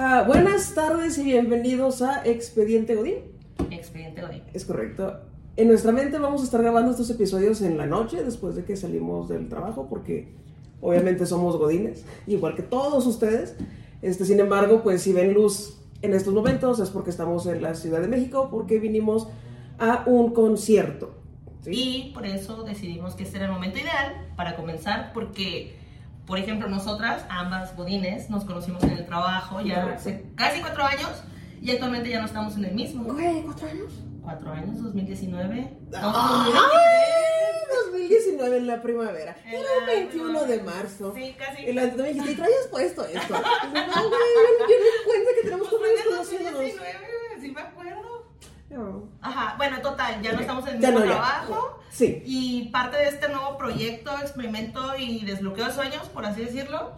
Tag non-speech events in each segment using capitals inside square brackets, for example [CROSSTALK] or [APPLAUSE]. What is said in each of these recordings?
Ah, buenas tardes y bienvenidos a Expediente Godín. Expediente Godín. Es correcto. En nuestra mente vamos a estar grabando estos episodios en la noche, después de que salimos del trabajo, porque obviamente somos godines, igual que todos ustedes. Este, sin embargo, pues si ven luz en estos momentos es porque estamos en la Ciudad de México, porque vinimos a un concierto. ¿sí? Y por eso decidimos que este era el momento ideal para comenzar, porque, por ejemplo, nosotras, ambas godines, nos conocimos en el trabajo ya hace casi cuatro años y actualmente ya no estamos en el mismo. Güey, ¿cuatro años? Cuatro años, 2019. Estamos ¡Ay! en 2019 en la primavera. Era el 21 de marzo. Sí, casi. Y la me dijiste, ¿y traías puesto esto? [LAUGHS] No, güey, yo, yo no me cuenta que tenemos Pues como conociéndonos. 2019, sí me acuerdo. No. Ajá, bueno, total, ya no estamos en el mismo no, trabajo. Sí, Y parte de este nuevo proyecto, experimento y desbloqueo de sueños, por así decirlo,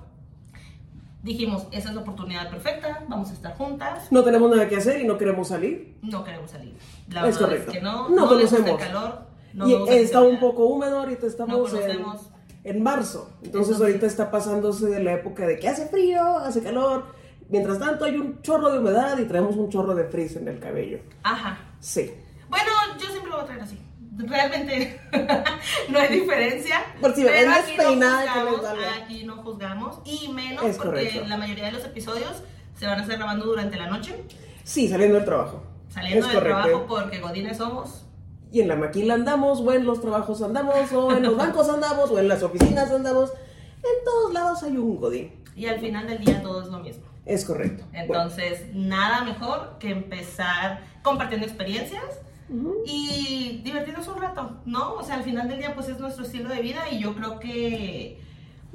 dijimos, esa es la oportunidad perfecta, vamos a estar juntas, no tenemos nada que hacer y no queremos salir. no queremos salir. La Es verdad correcto. es que no, No no, gusta el conocemos. calor, no y está un poco húmedo, ahorita estamos en, conocemos. en marzo. Entonces Entonces- ahorita está pasándose de la época de que hace frío, hace calor. Mientras tanto hay un chorro de humedad y traemos un chorro de frizz en el cabello. Ajá. Sí. Bueno, yo siempre lo voy a traer así. Realmente [LAUGHS] no hay diferencia. Por si pero aquí despeinada, no que les juzgamos, aquí no juzgamos. Y menos Es porque correcto. la mayoría de los episodios se van a estar grabando durante la noche. Sí, saliendo del trabajo. Saliendo Es del correcto. trabajo porque godines somos. Y en la maquila andamos, o en los trabajos andamos, o en los bancos andamos, o en las oficinas andamos. En todos lados hay un godín. Y al final del día todo es lo mismo. Es correcto. Entonces, nada mejor que empezar compartiendo experiencias Bueno, ujú, y divertirnos un rato, ¿no? O sea, al final del día pues es nuestro estilo de vida y yo creo que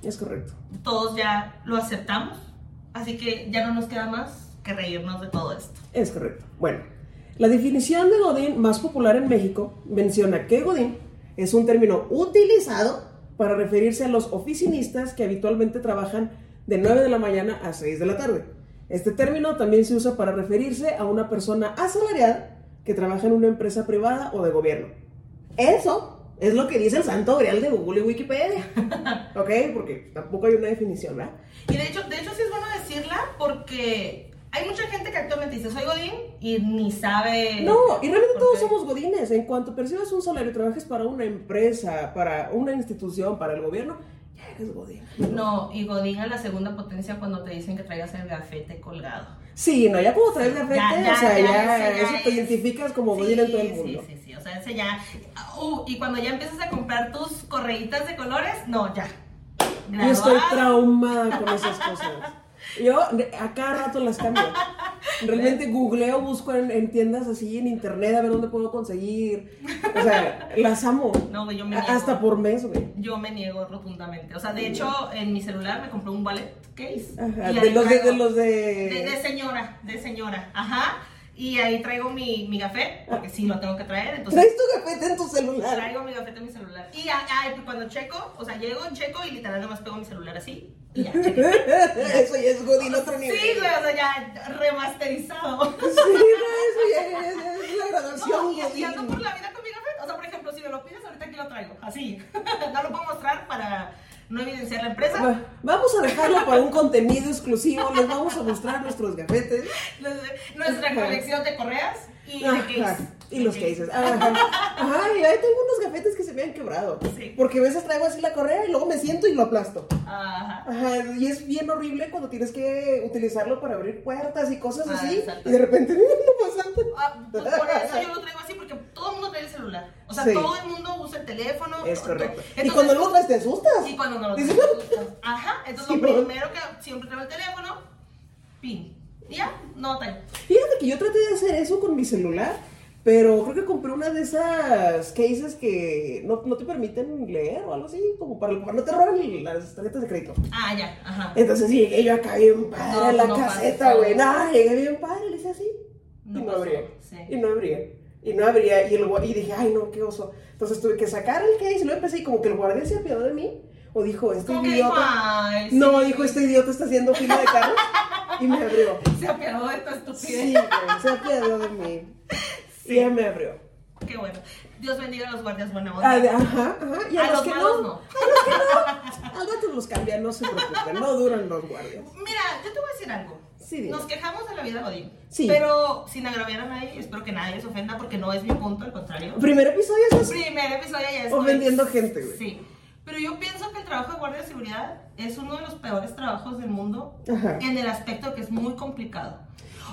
es correcto. todos ya lo aceptamos, así que ya no nos queda más que reírnos de todo esto. Es correcto. Bueno, la definición de Godín más popular en México menciona que Godín es un término utilizado para referirse a los oficinistas que habitualmente trabajan de 9 de la mañana a 6 de la tarde. Este término también se usa para referirse a una persona asalariada que trabaja en una empresa privada o de gobierno. Eso es lo que dice el santo grial de Google y Wikipedia. [LAUGHS] ¿Ok? Porque tampoco hay una definición, ¿verdad? Y de hecho, de hecho sí es bueno decirla porque hay mucha gente que actualmente dice soy Godín y ni sabe... No, y realmente todos somos godines. En cuanto percibas un salario y trabajes para una empresa, para una institución, para el gobierno, ya eres godín. No, y Godín a la segunda potencia cuando te dicen que traigas el gafete colgado. Sí, no, ya como traes Ya, ya, o sea, ya, ese eso te es- identificas como godín en todo el mundo. Sí, sí, sí, o sea, ese ya... Uh, y cuando ya empiezas a comprar tus correitas de colores, no, ya. Yo estoy traumada con esas cosas. [LAUGHS] Yo a cada rato las cambio. Realmente googleo, busco en, en tiendas así, en internet, a ver dónde puedo conseguir. O sea, las amo. No, yo me niego. Hasta por mes, güey. Yo me niego rotundamente. O sea, de hecho, en mi celular me compré un wallet case. Ajá, de los de, los de... De, de señora, de señora, ajá. Y ahí traigo mi, mi gafé, porque sí lo tengo que traer, entonces Traes tu gafete en tu celular. traigo mi gafete en mi celular. Y ya, pues, cuando checo, o sea, llego, checo y literal nomás pego mi celular así. Y ya, chequé. [LAUGHS] Eso ya es godín otro nivel. Sí, güey, o sea, ya remasterizado. [LAUGHS] Sí, no, eso ya es, la graduación No, y, y ando por la vida con mi gafete. O sea, por ejemplo, si me lo pides, ahorita aquí lo traigo, así. [LAUGHS] no lo puedo mostrar para no evidenciar la empresa. Va- Vamos a dejarlo para un contenido exclusivo. Les vamos a mostrar nuestros gafetes. [LAUGHS] Nuestra colección de correas y case. Y los cases. Ajá. Ajá, y ahí tengo unos gafetes que se me han quebrado. Sí. Porque a veces traigo así la correa y luego me siento y lo aplasto. Ajá. Ajá, y es bien horrible cuando tienes que utilizarlo para abrir puertas y cosas Ah, así. exacto. Y de repente [LAUGHS] no pasa nada. Ah, pues por eso yo lo traigo así, porque todo el mundo trae el celular. O sea, Sí. todo el mundo usa el teléfono. Es correcto. y cuando luego traes te asustas. Y cuando no lo traes. Ajá. Entonces, Sí, lo ¿no? primero que siempre traigo el teléfono, pin. Ya, no traigo. Fíjate que yo traté de hacer eso con mi celular, pero creo que compré una de esas cases que no, no te permiten leer o algo así, como para, para no te roben las tarjetas de crédito. Ah, ya, ajá. Entonces llegué yo acá bien padre No, a la no caseta, güey. No, llegué bien padre, le hice así. y no pasó, abría. Sí. Y no abría. Y no abría. Y, el, y dije, ay, no, qué oso. Entonces tuve que sacar el case y luego empecé y como que el guardia se apiadó de mí. O dijo, este dijo, idiota. ay, No, sí. dijo, este idiota está haciendo fila de carros. [LAUGHS] y me abrió. Se apiadó de tu estupidez. Sí, güey, se apiadó de mí. Y ya me abrió. Qué bueno. Dios bendiga a los guardias buena onda. Ajá, ajá. Y a, A los, los que malos no. no. A los que no. Al rato los cambian, no se preocupen, no duran los guardias. Mira, yo te voy a decir algo. Sí. Nos quejamos de la vida Godín. Sí. Pero sin agraviar a nadie, espero que nadie se ofenda porque no es mi punto, al contrario. Primer episodio es así. Primer episodio ya es. Ofendiendo gente, güey. Sí. Pero yo pienso que el trabajo de guardia de seguridad es uno de los peores trabajos del mundo Ajá. en el aspecto que es muy complicado.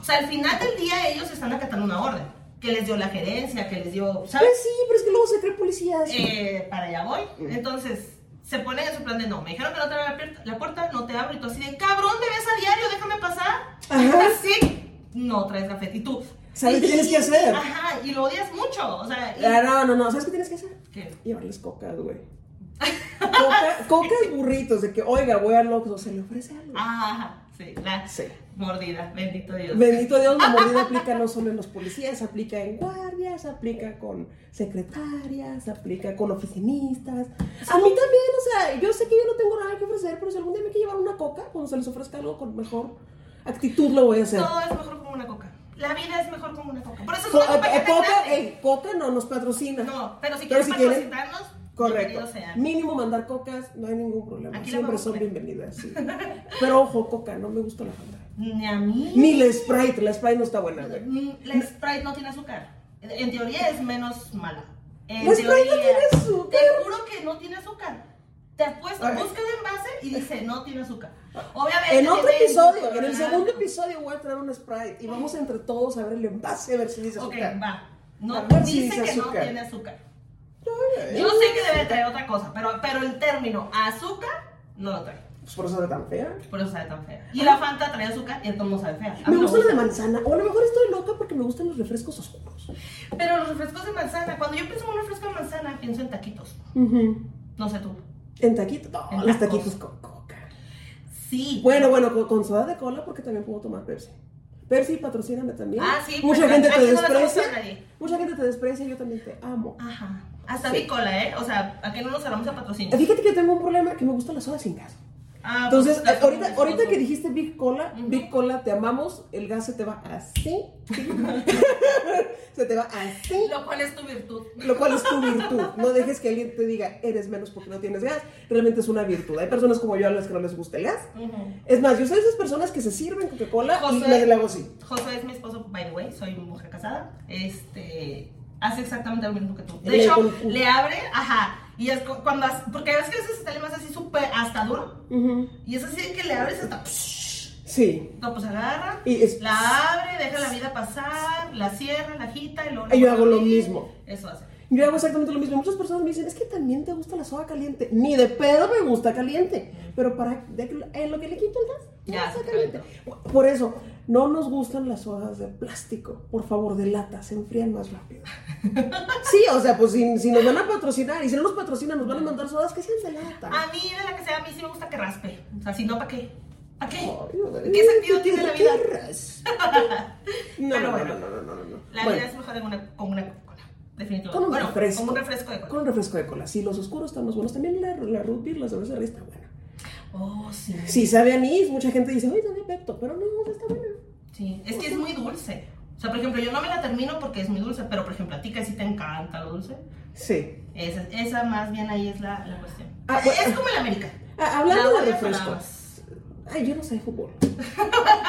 O sea, al final del día ellos están acatando una orden que les dio la gerencia, que les dio, ¿sabes? Pues sí, pero es que luego se cree policías. Eh, para allá voy. Mm. Entonces, se ponen en su plan de no, me dijeron que no te abra la, puerta- la puerta, no te abro. Y tú así de, cabrón, me ves a diario, déjame pasar. Ajá. Así, no traes café. Y tú, ¿Sabes qué tienes que hacer? Ajá, y lo odias mucho. O sea, y- Ah, no, no, no. ¿Sabes qué tienes que hacer? ¿Qué? Llevarles cocas, güey. Coca, cocas burritos, de que, oiga, voy al Oxxo, ¿se le ofrece algo? Ajá, sí, la Sí. mordida, bendito Dios. Bendito Dios, la mordida [LAUGHS] aplica no solo en los policías, aplica en guardias, aplica con secretarias, aplica con oficinistas. A mí también, o sea, yo sé que yo no tengo nada que ofrecer, pero si algún día me quiere llevar una coca, cuando se les ofrezca algo con mejor actitud, lo voy a hacer. Todo es mejor como una coca. La vida es mejor como una coca. Por eso es una eh, que coca, grande. eh, coca no nos patrocina. No, pero si Pero si quieren- patrocinarnos, Correcto. Mínimo mandar cocas, no hay ningún problema. Aquí Siempre son bienvenidas, sí. Pero ojo, coca, no me gusta la fanta. Ni a mí. Ni la Sprite, la Sprite no está buena, güey. La Sprite no tiene azúcar. En teoría es menos mala. En La Sprite no tiene azúcar. Te juro que no tiene azúcar. Te apuesto, busca el envase y dice no tiene azúcar. Obviamente. En otro episodio, en el segundo episodio voy a traer un Sprite y vamos entre todos a ver el envase a ver si dice Ok, azúcar. va. No, A ver si dice que no tiene azúcar. Yo sé que debe traer otra cosa, pero, pero el término azúcar no lo trae. Pues por eso sabe tan fea. Por eso sabe tan fea. Y la Fanta trae azúcar y entonces no sabe fea. A Me gusta la de manzana, o a lo mejor estoy loca porque me gustan los refrescos oscuros. Pero los refrescos de manzana, cuando yo pienso en un refresco de manzana, pienso en taquitos. Ujú. No sé tú. En taquitos, no, En los tacos. taquitos con coca. Sí. Bueno, bueno, con, con soda de cola porque también puedo tomar Pepsi. Pepsi, patrocíname también. Ah, sí, Mucha pues, gente te aquí no le estamos desprecia. nadie. Mucha gente te desprecia, yo también te amo. Ajá. Hasta Sí. mi cola, ¿eh? O sea, ¿a qué no nos hablamos a patrocinio? Fíjate que tengo un problema que me gusta la soda sin gas. Ah, Entonces, pues, ahorita, ahorita que dijiste Big Cola. Big Cola, te amamos, el gas se te va así. [LAUGHS] se te va así. Lo cual es tu virtud. Lo cual es tu [LAUGHS] virtud. No dejes que alguien te diga, eres menos porque no tienes gas. Realmente es una virtud. Hay personas como yo a las que no les gusta el gas. Es más, yo soy de esas personas que se sirven Coca-Cola y les hago así. José es mi esposo, by the way, soy mujer casada. Este hace exactamente lo mismo que tú. De Le- hecho, con- le abre, ajá. Y es cu- cuando porque ves que a veces sale más así súper hasta duro. Y es así que le abres hasta. Sí. No, pues agarra, Y es- la abre, deja la vida pasar, la cierra, la agita y luego. yo hago lo mismo. Eso hace. Yo hago exactamente lo mismo. Muchas personas me dicen, es que también te gusta la soda caliente. Ni de pedo me gusta caliente. Pero para en lo que le quito el gas, Ya, está se caliente. Por eso, no nos gustan las sodas de plástico. Por favor, de lata, se enfrían más rápido. [LAUGHS] Sí, o sea, pues si, si nos van a patrocinar y si no nos patrocinan, nos van a mandar sodas que sean de lata. A mí, de la que sea, a mí sí me gusta que raspe. O sea, si no, ¿para qué? ¿Para qué? Ay, ¿Qué sentido tiene la vida? [LAUGHS] No, Pero no, bueno, no, no, no, no, no. La Bueno, vida es mejor en una, con una Coca-Cola. Definitivamente. Con un bueno, refresco. Con un refresco de cola. Con un refresco de cola. Sí, los oscuros están más buenos. También la, la root beer, la cerveza de está buena. Oh, sí. Sí, sabe a anís. Mucha gente dice, oye, sabe a Pepto, pero no, está buena. Sí, es que es muy dulce. O sea, por ejemplo, yo no me la termino porque es muy dulce, pero por ejemplo, a ti que sí te encanta lo dulce, Sí. esa, esa más bien ahí es la, la cuestión. Ah, bueno. Es como el América. Ah, hablando La de refrescos. Ay, yo no sé de fútbol.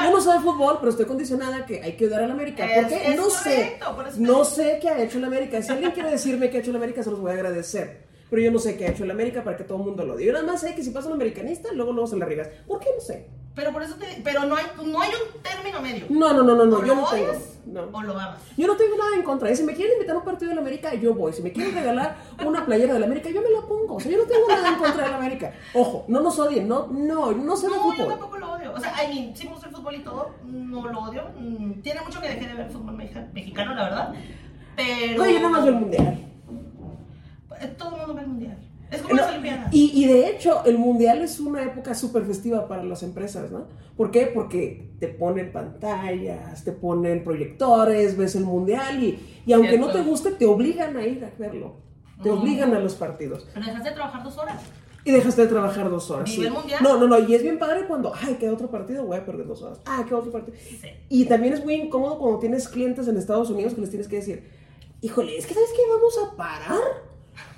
Yo no sé de fútbol, pero estoy condicionada que hay que odiar al América. Es- Porque es no correcto, sé. No sé qué ha hecho el América. Si alguien quiere decirme qué ha hecho el América, se los voy a agradecer. Pero yo no sé qué ha hecho el América para que todo el mundo lo odie. Yo nada más sé que si pasa un americanista, luego luego se la riegas. ¿Por qué? No sé. Pero por eso te, pero no hay, no hay un término medio. No, no, no, no, no. o Yo lo no tengo. No. o lo amas. Yo no tengo nada en contra. Y si me quieren invitar a un partido de la América, yo voy. Si me quieren regalar una playera de la América, yo me la pongo. O sea, yo no tengo nada en contra de la América. Ojo, no nos odien. No, no, no sé de No, yo fútbol. tampoco lo odio. O sea, I mean, sí me gusta el fútbol y todo, no lo odio. Mm, Tiene mucho que dejé de ver fútbol mexa- mexicano, la verdad. Pero. No, yo nada más veo el mundial. Eh, Todo el mundo ve el mundial. Es como No, las Olimpiadas. y, y de hecho, el mundial es una época súper festiva para las empresas, ¿no? ¿Por qué? Porque te ponen pantallas, te ponen proyectores, ves el mundial y, y aunque no te guste, te obligan a ir a verlo. Te obligan a los partidos. Pero dejaste de trabajar dos horas. Y dejaste de trabajar dos horas. Vive sí. el mundial. No, no, no. Y es bien padre cuando, ay, queda otro partido, voy a perder dos horas. Ah, queda otro partido. Sí. Y también es muy incómodo cuando tienes clientes en Estados Unidos que les tienes que decir, híjole, es que ¿sabes qué? Vamos a parar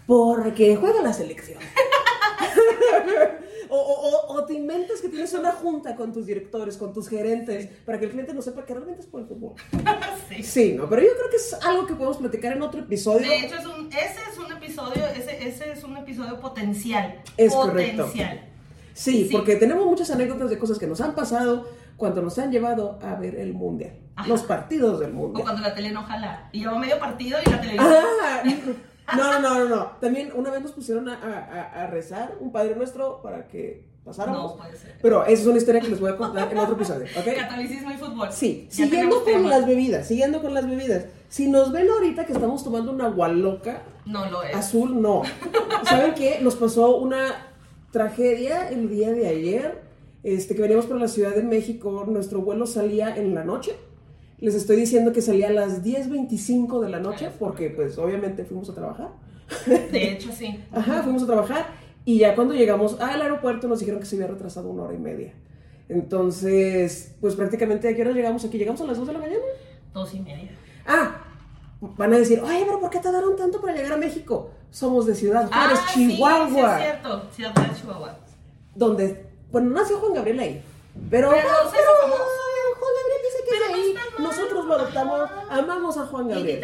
porque juega la selección. [LAUGHS] O, o- o- o te inventas que tienes una junta con tus directores, con tus gerentes, para que el cliente no sepa que realmente es por el fútbol. [LAUGHS] Sí. Sí, no, pero yo creo que es algo que podemos platicar en otro episodio. De hecho, es un, ese es un episodio, ese, ese es un episodio potencial. Es correcto. potencial. Sí, Sí. porque tenemos muchas anécdotas de cosas que nos han pasado cuando nos han llevado a ver el mundial, Ajá. los partidos del O mundial. cuando la tele no jala. Y lleva medio partido y la televisión. Ah, [LAUGHS] no, no, no, no, no. También una vez nos pusieron a, a- a rezar un Padre Nuestro para que pasáramos. No puede ser. Pero esa es una historia que les voy a contar en otro episodio, ¿ok? Catolicismo y fútbol. Sí, Ya siguiendo con tema. las bebidas, siguiendo con las bebidas. Si nos ven ahorita que estamos tomando una gualoca No lo es. azul, no. ¿Saben qué? Nos pasó una tragedia el día de ayer, este, que veníamos por la Ciudad de México, nuestro vuelo salía en la noche. Les estoy diciendo que salía a las 10.25 de la noche, porque pues obviamente fuimos a trabajar. De hecho, sí. Ajá, fuimos a trabajar y ya cuando llegamos al aeropuerto nos dijeron que se había retrasado una hora y media. Entonces, pues prácticamente, ¿a qué hora llegamos aquí? ¿Llegamos a las 2 de la mañana? Dos y media. Ah, van a decir, oye, pero ¿por qué tardaron tanto para llegar a México? Somos de Ciudad Juárez, ah, sí, Chihuahua, Sí, es cierto. Ciudad Juárez, Chihuahua. donde, bueno, nació Juan Gabriel ahí. Pero, Pero hizo pero, Nosotros lo adoptamos, amamos a Juan Gabriel.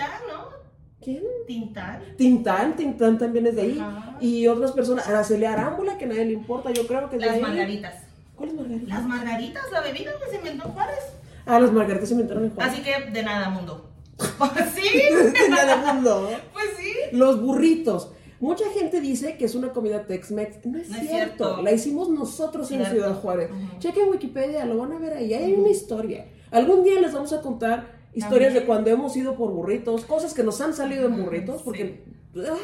¿Quién? Tintán. Tintán, Tintán también es de ahí. Ajá. Y otras personas, Araceli Arámbula, que a nadie le importa, yo creo que es de Las ahí. margaritas. ¿Cuál es Margarita? Las margaritas, la bebida que se inventó Juárez. Ah, las margaritas se inventaron en Juárez. Así que de nada, mundo. [LAUGHS] ¿Sí? Nada del mundo. Pues sí. Los burritos. Mucha gente dice que es una comida Tex-Mex. No es, No es cierto. La hicimos nosotros en. Ciudad Juárez. Chequen Wikipedia, lo van a ver ahí. Hay una historia. Algún día les vamos a contar historias También. de cuando hemos ido por burritos, cosas que nos han salido en burritos, porque ah,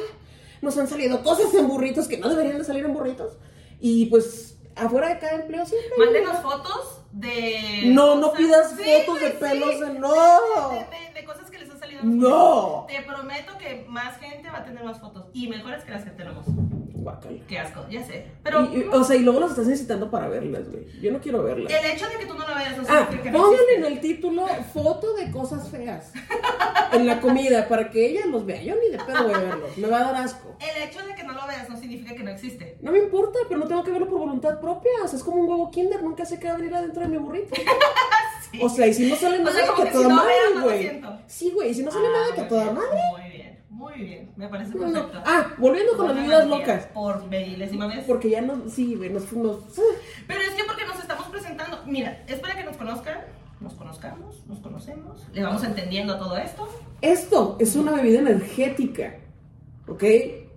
nos han salido cosas en burritos que no deberían de salir en burritos. Y pues afuera de cada empleo siempre. Mándenos fotos de. No, no pidas Sí, fotos de pelos de- no. De- de- de cosas que les han salido. No. Te prometo que más gente va a tener más fotos. Y mejores que las que tenemos. Qué asco, ya sé. Pero Y- o sea, y luego las estás necesitando para verlas, güey. Yo no quiero verlas. el hecho de que tú no lo veas no Ah, significa que no pongan existe. en el título foto de cosas feas [LAUGHS] en la comida para que ella los vea. Yo ni de pedo voy a verlos, me va a dar asco. El hecho de que no lo veas no significa que no existe. No me importa, pero no tengo que verlo por voluntad propia. O sea, es como un huevo kinder, nunca sé qué va a venir adentro de mi burrito. [LAUGHS] Sí. O sea, y si no sale O nada, sea, que que toda si no madre, no güey. Sí, güey, y si no sale nada, que toda madre. Muy bien. Me parece no. perfecto. Ah, volviendo con las bebidas locas. Por milésima vez. Porque ya no, sí, nos, nos, Pero es que porque nos estamos presentando. Mira, es para que nos conozcan, nos conozcamos, nos conocemos, le vamos entendiendo a todo esto. Esto es una bebida energética, ¿ok?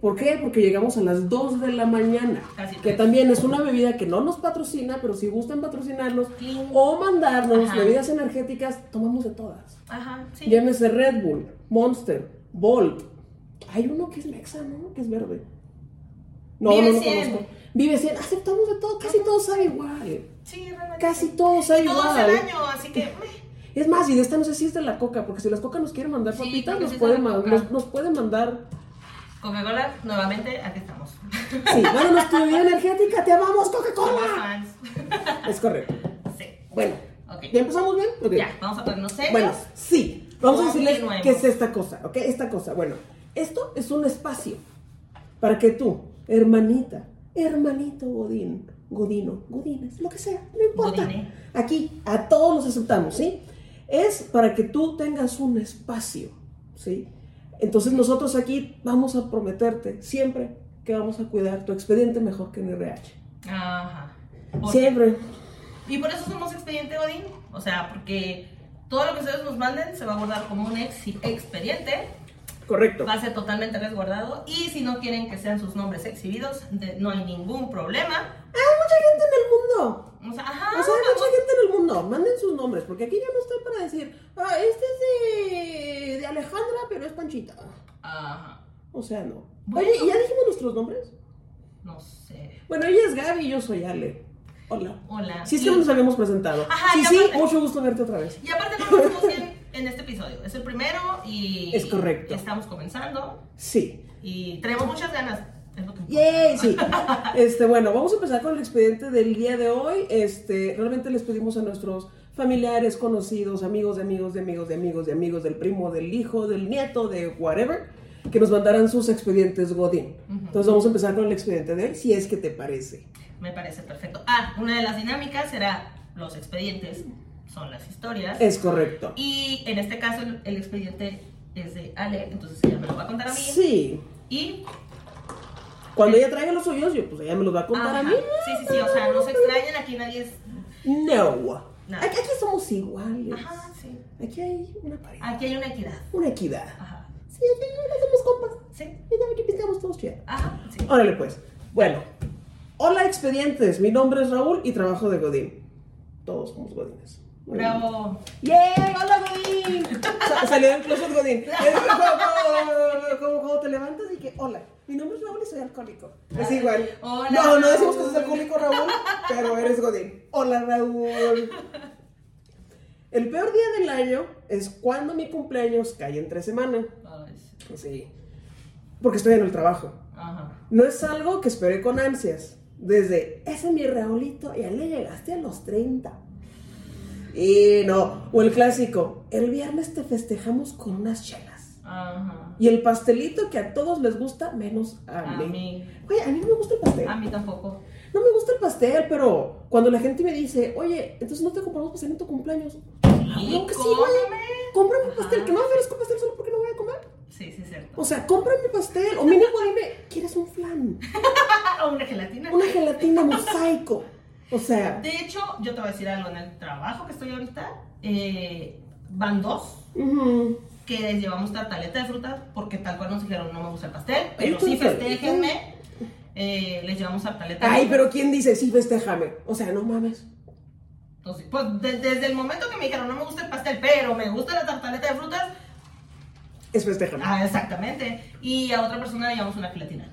¿Por qué? Porque llegamos a las 2 de la mañana, Casi que tres. también es una bebida que no nos patrocina, pero si gustan patrocinarnos Sí. o mandarnos Ajá. bebidas energéticas, tomamos de todas. Ajá, sí. Llámese Red Bull, Monster, Bolt. Hay uno que es Mexa, ¿no? Que es verde. No, Vive no 100. conozco. Vive 100. Aceptamos de todo, casi todo sabe igual. Sí, realmente. Casi todo sabe Y todo igual. hace daño, así que. Es más, y de esta no sé si es de la coca, porque si las coca nos quieren mandar Sí, papitas, nos, sí pueden ma- nos, nos pueden mandar. Coca-Cola, nuevamente, aquí estamos. Sí, mándanos tu bebida energética, te amamos, Coca-Cola. Es correcto. Sí. Bueno, Ok. ¿ya empezamos bien? Ya, vamos a ponernos serios. Bueno, sí. Vamos a decirles qué es esta cosa, ¿ok? Esta cosa. Bueno, esto es un espacio para que tú, hermanita, hermanito Godín, Godino, Godines, lo que sea, no importa. Godine. Aquí a todos los aceptamos, ¿sí? Es para que tú tengas un espacio, ¿sí? Entonces nosotros aquí vamos a prometerte siempre que vamos a cuidar tu expediente mejor que en RH. Ajá. ¿Por Siempre. Y por eso somos Expediente Godín. O sea, porque todo lo que ustedes nos manden se va a guardar como un ex expediente. Correcto. Va a ser totalmente resguardado. Y si no quieren que sean sus nombres exhibidos, de- no hay ningún problema. Hay mucha gente en el mundo. O sea, ajá. O sea, hay mucha gente en el mundo. Manden sus nombres, porque aquí yo no estoy para decir, ah, este es de, de Alejandra, pero es Panchita. Ajá. O sea, no. Bueno. Oye, ¿y ya dijimos nuestros nombres? No sé. Bueno, ella es Gaby y yo soy Ale. Hola. Hola. Sí, es que no nos habíamos presentado. Ajá, sí, sí, aparte- mucho gusto verte otra vez. Y aparte no hicimos bien en este episodio. Es el primero y... Es correcto. Estamos comenzando Sí. y tenemos muchas ganas. Yay, sí. [LAUGHS] Este, bueno, vamos a empezar con el expediente del día de hoy. Este, realmente les pedimos a nuestros familiares, conocidos, amigos de amigos de amigos de amigos de amigos, del primo, del hijo, del nieto, de whatever, que nos mandaran sus expedientes Godín. Entonces vamos a empezar con el expediente de hoy, si es que te parece. Me parece perfecto. Ah, una de las dinámicas será los expedientes, son las historias. Es correcto. Y en este caso el, el expediente es de Ale, entonces ella me lo va a contar a mí. Sí. Y Cuando ella traiga los suyos, yo, pues ella me los va a contar a Ajá. mí. Sí, sí, sí, o sea, no se extrañen, aquí nadie es... No. Aquí, somos iguales. Ajá, sí. Aquí hay una pareja. Aquí hay una equidad. Una equidad. Ajá. Sí, aquí somos compas. Sí. Y ya aquí pintamos todos chido. Ajá, sí. Órale pues. Bueno. Hola expedientes, mi nombre es Raúl y trabajo de Godín. Todos somos Godines. Bravo. ¡Yay! ¡Hola Godín! Sa- salió del closet Godín. [LAUGHS] Como cuando te levantas y que, hola, mi nombre es Raúl y soy alcohólico. Es igual. Hola, no, no decimos que seas alcohólico, Raúl, pero eres Godín. Hola Raúl. El peor día del año es cuando mi cumpleaños cae entre semana. Sí. Porque estoy en el trabajo. Ajá. No es algo que esperé con ansias. Desde, ese es mi Raulito, ya le llegaste a los 30. Y no, o el clásico, el viernes te festejamos con unas chelas. Ajá. Y el pastelito que a todos les gusta, menos a, A mí. mí. Oye, a mí no me gusta el pastel. A mí tampoco. No me gusta el pastel, pero cuando la gente me dice, oye, entonces no te compramos pastel en tu cumpleaños. Claro que sí, güey. Cómprame un pastel, que no me ofrezco pastel solo porque no voy a comer. Sí, sí, cierto. O sea, cómprame pastel. O mínimo dime, ¿quieres un flan? [LAUGHS] Ah, una gelatina. Una gelatina mosaico. O sea, De hecho, yo te voy a decir algo. En el trabajo que estoy ahorita, eh, van dos que les llevamos tartaleta de frutas porque tal cual nos dijeron no me gusta el pastel, pero sí festéjenme. Eh, les llevamos tartaleta ay, pero ¿quién dice sí, festéjame? O sea, no mames. Entonces, pues de- desde el momento que me dijeron no me gusta el pastel, pero me gusta la tartaleta de frutas, Es festéjame. ah, exactamente. Y a otra persona le llevamos una gelatina.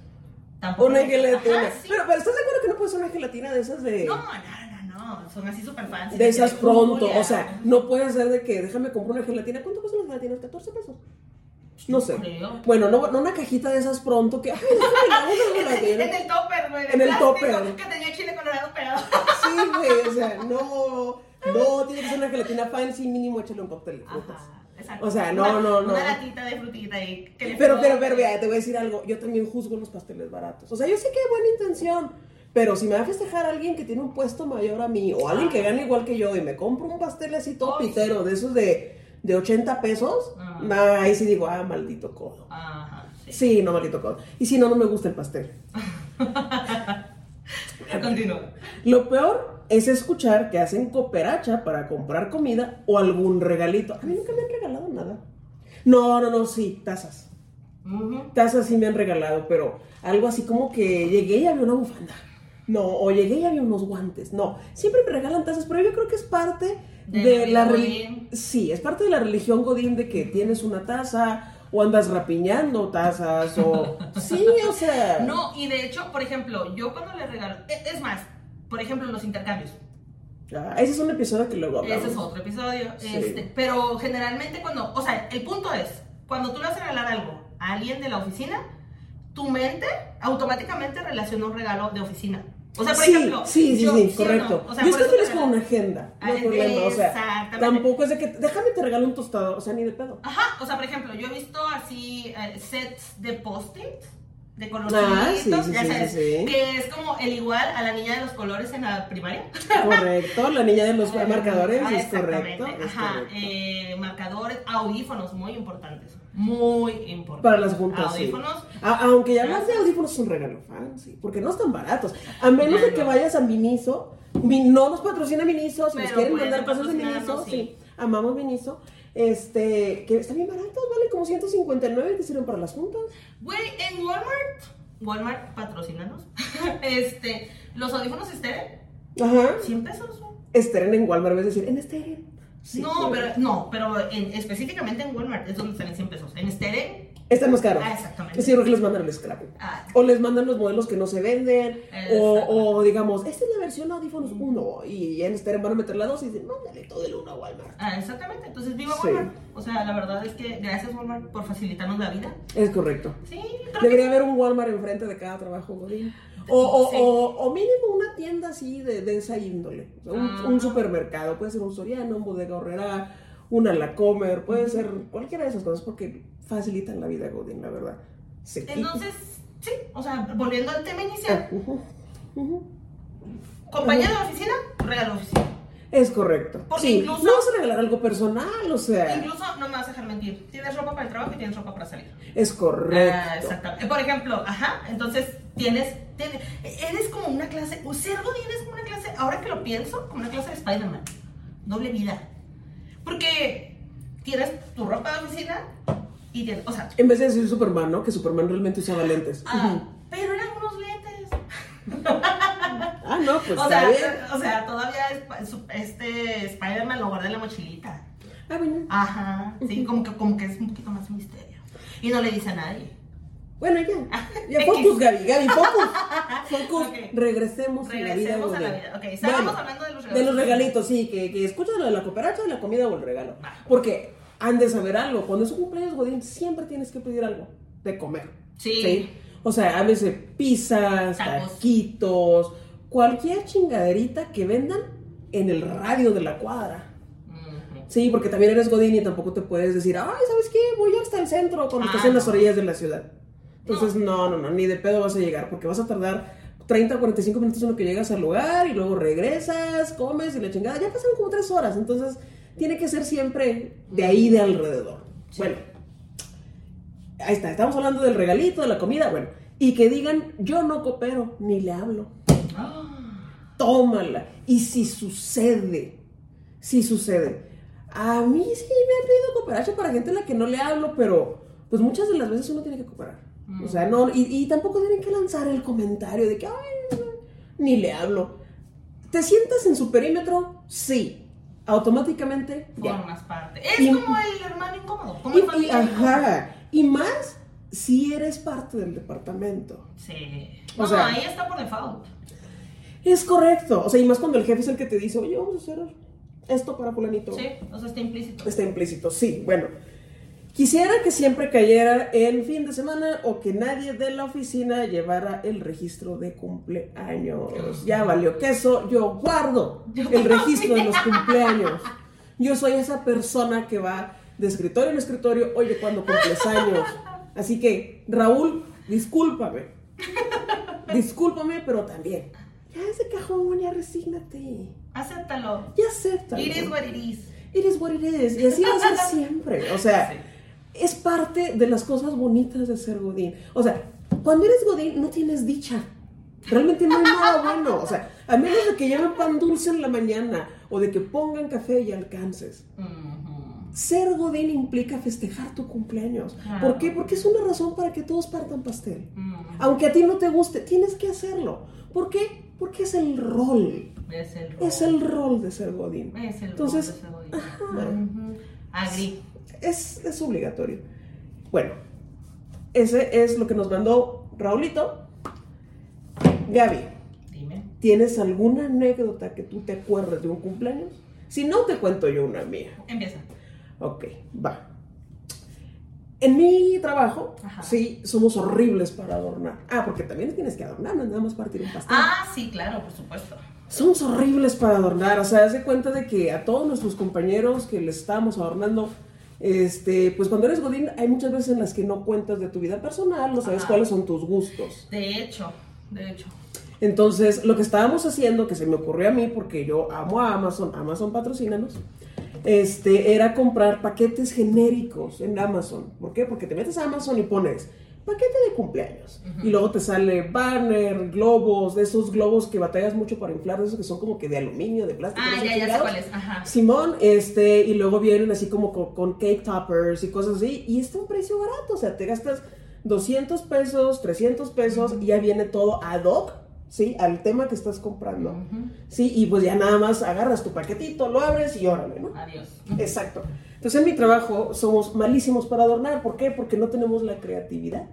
Tampoco. Una gelatina. Ajá, sí. pero, pero ¿estás de acuerdo que no puede ser una gelatina de esas de. No, no, no, no. Son así súper fancy. de esas pronto. Julia. O sea, no puede ser de que déjame comprar una gelatina. ¿Cuánto cuestan las gelatinas? ¿14 pesos? No sé. Creo. Bueno, no, no una cajita de esas pronto que. Ay, déjame una [LAUGHS] En el topper, güey. En el topper. Que tenía chile colorado pegado. [LAUGHS] Sí, güey. O sea, no. No, tiene que ser una gelatina fancy, mínimo échale un cóctel de frutas. Ajá, exacto. O sea, no, Una- no, no. Una latita de frutita ahí. Que le Pero, pero, pero, vea, te voy a decir algo. Yo también juzgo los pasteles baratos. O sea, yo sé que hay buena intención. Pero si me va a festejar alguien que tiene un puesto mayor a mí o alguien que gana igual que yo y me compro un pastel así todo Ay, pitero de esos de, de 80 pesos, nah, ahí sí digo, ah, maldito codo. Ajá, sí. Sí, no, maldito codo. Y si no, no me gusta el pastel. [LAUGHS] Continúa. Lo peor es escuchar que hacen cooperacha para comprar comida o algún regalito. A mí nunca me han regalado nada. No, no, no, sí, tazas. Tazas sí me han regalado, pero algo así como que llegué y había una bufanda. No, o llegué y había unos guantes. No, siempre me regalan tazas, pero yo creo que es parte De de, la religión. Sí, es parte de la religión Godín de que tienes una taza o andas rapiñando tazas o... [LAUGHS] Sí, o sea... No, y de hecho, por ejemplo, yo cuando le regalo. Es es más, por ejemplo, los intercambios. Ah, ese es un episodio que luego hablamos. Ese es otro episodio. Sí. Este, pero generalmente cuando, o sea, el punto es, cuando tú le vas a regalar algo a alguien de la oficina, tu mente automáticamente relaciona un regalo de oficina. O sea, por sí, ejemplo, sí, sí, yo- sí, o no? correcto. O sea, yo estoy feliz con una agenda, no hay Ah, problema, o sea, tampoco es de que, déjame te regalo un tostador, o sea, ni de pedo. Ajá, o sea, por ejemplo, yo he visto así eh, sets de post-it, de colorcitos, Ah, sí, sí, ya sabes, sí, que es como el igual a la niña de los colores en la primaria. Correcto, la niña de los [LAUGHS] Ah, marcadores, ah, es correcto. es Ajá, correcto. eh, marcadores, audífonos, muy importantes. Muy importantes. Para las juntas. Audífonos. Aunque ya hablas de audífonos es un regalo fancy, porque no están baratos. A menos de que vayas a Miniso, Mi- no nos patrocina Miniso, si nos quieren mandar cosas de Miniso, sí. amamos Miniso. Este, que están bien baratos, vale como 159 que sirven para las juntas. Güey, en Walmart, Walmart, patrocínanos. [LAUGHS] este, los audífonos Esteren, Ajá. 100 pesos. güey. Esteren en Walmart, es decir, en Esteren. Sí, no, pero, no, pero en- específicamente en Walmart es donde están en 100 pesos. En Esteren, Están más caros. Ah, exactamente. Sí, porque les mandan el scrap. ah, O les mandan los modelos que no se venden. O, o digamos, esta es la versión audífonos 1. Y en Esteren van a meter la 2 y dicen, mándale todo el 1 a Walmart. ah, exactamente. Entonces, viva Sí. Walmart. O sea, la verdad es que gracias Walmart por facilitarnos la vida. Es correcto. Sí, creo Debería haber un Walmart enfrente de cada trabajo, Godín. O, o, Sí. o, o mínimo una tienda así de, de esa índole. O sea, un, Ajá. un supermercado. Puede ser un Soriano, un Bodega Horrera, una la comer, puede ser cualquiera de esas cosas porque facilitan la vida Godín, la verdad. Entonces, sí, o sea, volviendo al tema inicial, Ah, ujú. compañero de oficina, regalo de oficina. Es correcto. Porque sí, incluso- no vas a regalar algo personal, o sea, Incluso, no me vas a dejar mentir, tienes ropa para el trabajo y tienes ropa para salir. es correcto. Ah, exactamente. Por ejemplo, ajá, entonces tienes, tienes- eres como una clase, ser Godín es como una clase, ahora que lo pienso, como una clase de Spider-Man, doble vida. Porque tienes tu ropa de oficina y o sea, En vez de decir Superman, ¿no? Que Superman realmente usaba lentes. ah, pero eran unos lentes. [LAUGHS] Ah, no, pues o, sea, o sea, todavía este Spider-Man lo guarda en la mochilita. Ah, bueno. Ajá, sí, como que, como que es un poquito más misterio. Y no le dice a nadie. Bueno, ya. [LAUGHS] Ya, focus, Gaby, Gaby, focus. [LAUGHS] Focus. Ok. Regresemos, a la vida. Regresemos a la vida. Ok, estábamos Bueno, hablando de los De regalos. los regalitos, sí, que, que escuchan lo de la cooperacha, de la comida o el regalo. Porque han de saber algo. Cuando es un cumpleaños, Godín, siempre tienes que pedir algo de comer. Sí. O sea, háblese pizzas, Tacos. taquitos, cualquier chingaderita que vendan en el radio de la cuadra. Sí, porque también eres Godín y tampoco te puedes decir, ay, ¿sabes qué? Voy hasta el centro cuando Ah, estás en las no. orillas de la ciudad. Entonces, no. no, no, ni de pedo vas a llegar, porque vas a tardar 30 o 45 minutos en lo que llegas al lugar y luego regresas, comes y la chingada. Ya pasaron como 3 horas, entonces tiene que ser siempre de ahí de alrededor. Bueno, ahí está, estamos hablando del regalito, de la comida, bueno, y que digan, yo no coopero, ni le hablo tómala. Y si sucede, si sucede. A mí sí me han pedido cooperación para gente a la que no le hablo, pero pues muchas de las veces uno tiene que cooperar. O sea, no, y, y tampoco tienen que lanzar el comentario de que, ay, ni le hablo. ¿Te sientas en su perímetro? Sí. Automáticamente, ya. Formas parte. Es Y- como el hermano incómodo. Como Y, el y- ajá. Y más si eres parte del departamento. Sí. O No, sea- ahí está por default. Es correcto. O sea, y más cuando el jefe es el que te dice, oye, vamos a hacer esto para fulanito. Sí, o sea, está implícito. Está implícito, sí. Bueno, quisiera que siempre cayera en fin de semana o que nadie de la oficina llevara el registro de cumpleaños. Ya valió queso, yo guardo Yo el registro de los [LAUGHS] cumpleaños. Yo soy esa persona que va de escritorio en escritorio, oye, cuando cumples años. Así que, Raúl, discúlpame. Discúlpame, pero también. Ya ese cajón, ya resígnate. Acéptalo. Ya acepta. It is what it is. It is what it is. Y así va a ser siempre. O sea, Sí. Es parte de las cosas bonitas de ser Godín. O sea, cuando eres Godín no tienes dicha. Realmente no hay nada bueno. O sea, a menos de que lleven pan dulce en la mañana o de que pongan café y alcances. Ser Godín implica festejar tu cumpleaños. Claro. ¿Por qué? Porque es una razón para que todos partan pastel. Aunque a ti no te guste, tienes que hacerlo. ¿Por qué? Porque es el rol. Es el rol. Es el rol de ser Godín. Es el Entonces, rol de cebollita. ajá. Ujú. Agri. Es, es obligatorio. Bueno, ese es lo que nos mandó Raulito. Gaby, Dime. ¿tienes alguna anécdota que tú te acuerdes de un cumpleaños? Si no, te cuento yo una mía. Empieza. Ok, va. En mi trabajo, Ajá. sí, somos horribles para adornar. Ah, porque también tienes que adornar, no es nada más partir un pastel. Ah, sí, claro, por supuesto. Somos horribles para adornar, o sea, haz de cuenta de que a todos nuestros compañeros que les estábamos adornando, este, pues cuando eres Godín hay muchas veces en las que no cuentas de tu vida personal, no sabes Ajá. cuáles son tus gustos. De hecho, de hecho. Entonces, lo que estábamos haciendo, que se me ocurrió a mí, porque yo amo a Amazon, Amazon patrocínanos, este, era comprar paquetes genéricos en Amazon. ¿Por qué? Porque te metes a Amazon y pones paquete de cumpleaños. Y luego te sale banner, globos, de esos globos que batallas mucho para inflar, de esos que son como que de aluminio, de plástico. Ah, ya, ya sé chingados. cuál es. Ajá. Simón, este, y luego vienen así como con, con cake toppers y cosas así, y está un precio barato, o sea, te gastas 200 pesos, 300 pesos, y ya viene todo ad hoc, ¿sí? Al tema que estás comprando. ¿sí? Y pues ya nada más agarras tu paquetito, lo abres y órale, ¿no? Adiós. Exacto. Entonces en mi trabajo somos malísimos para adornar, ¿por qué? Porque no tenemos la creatividad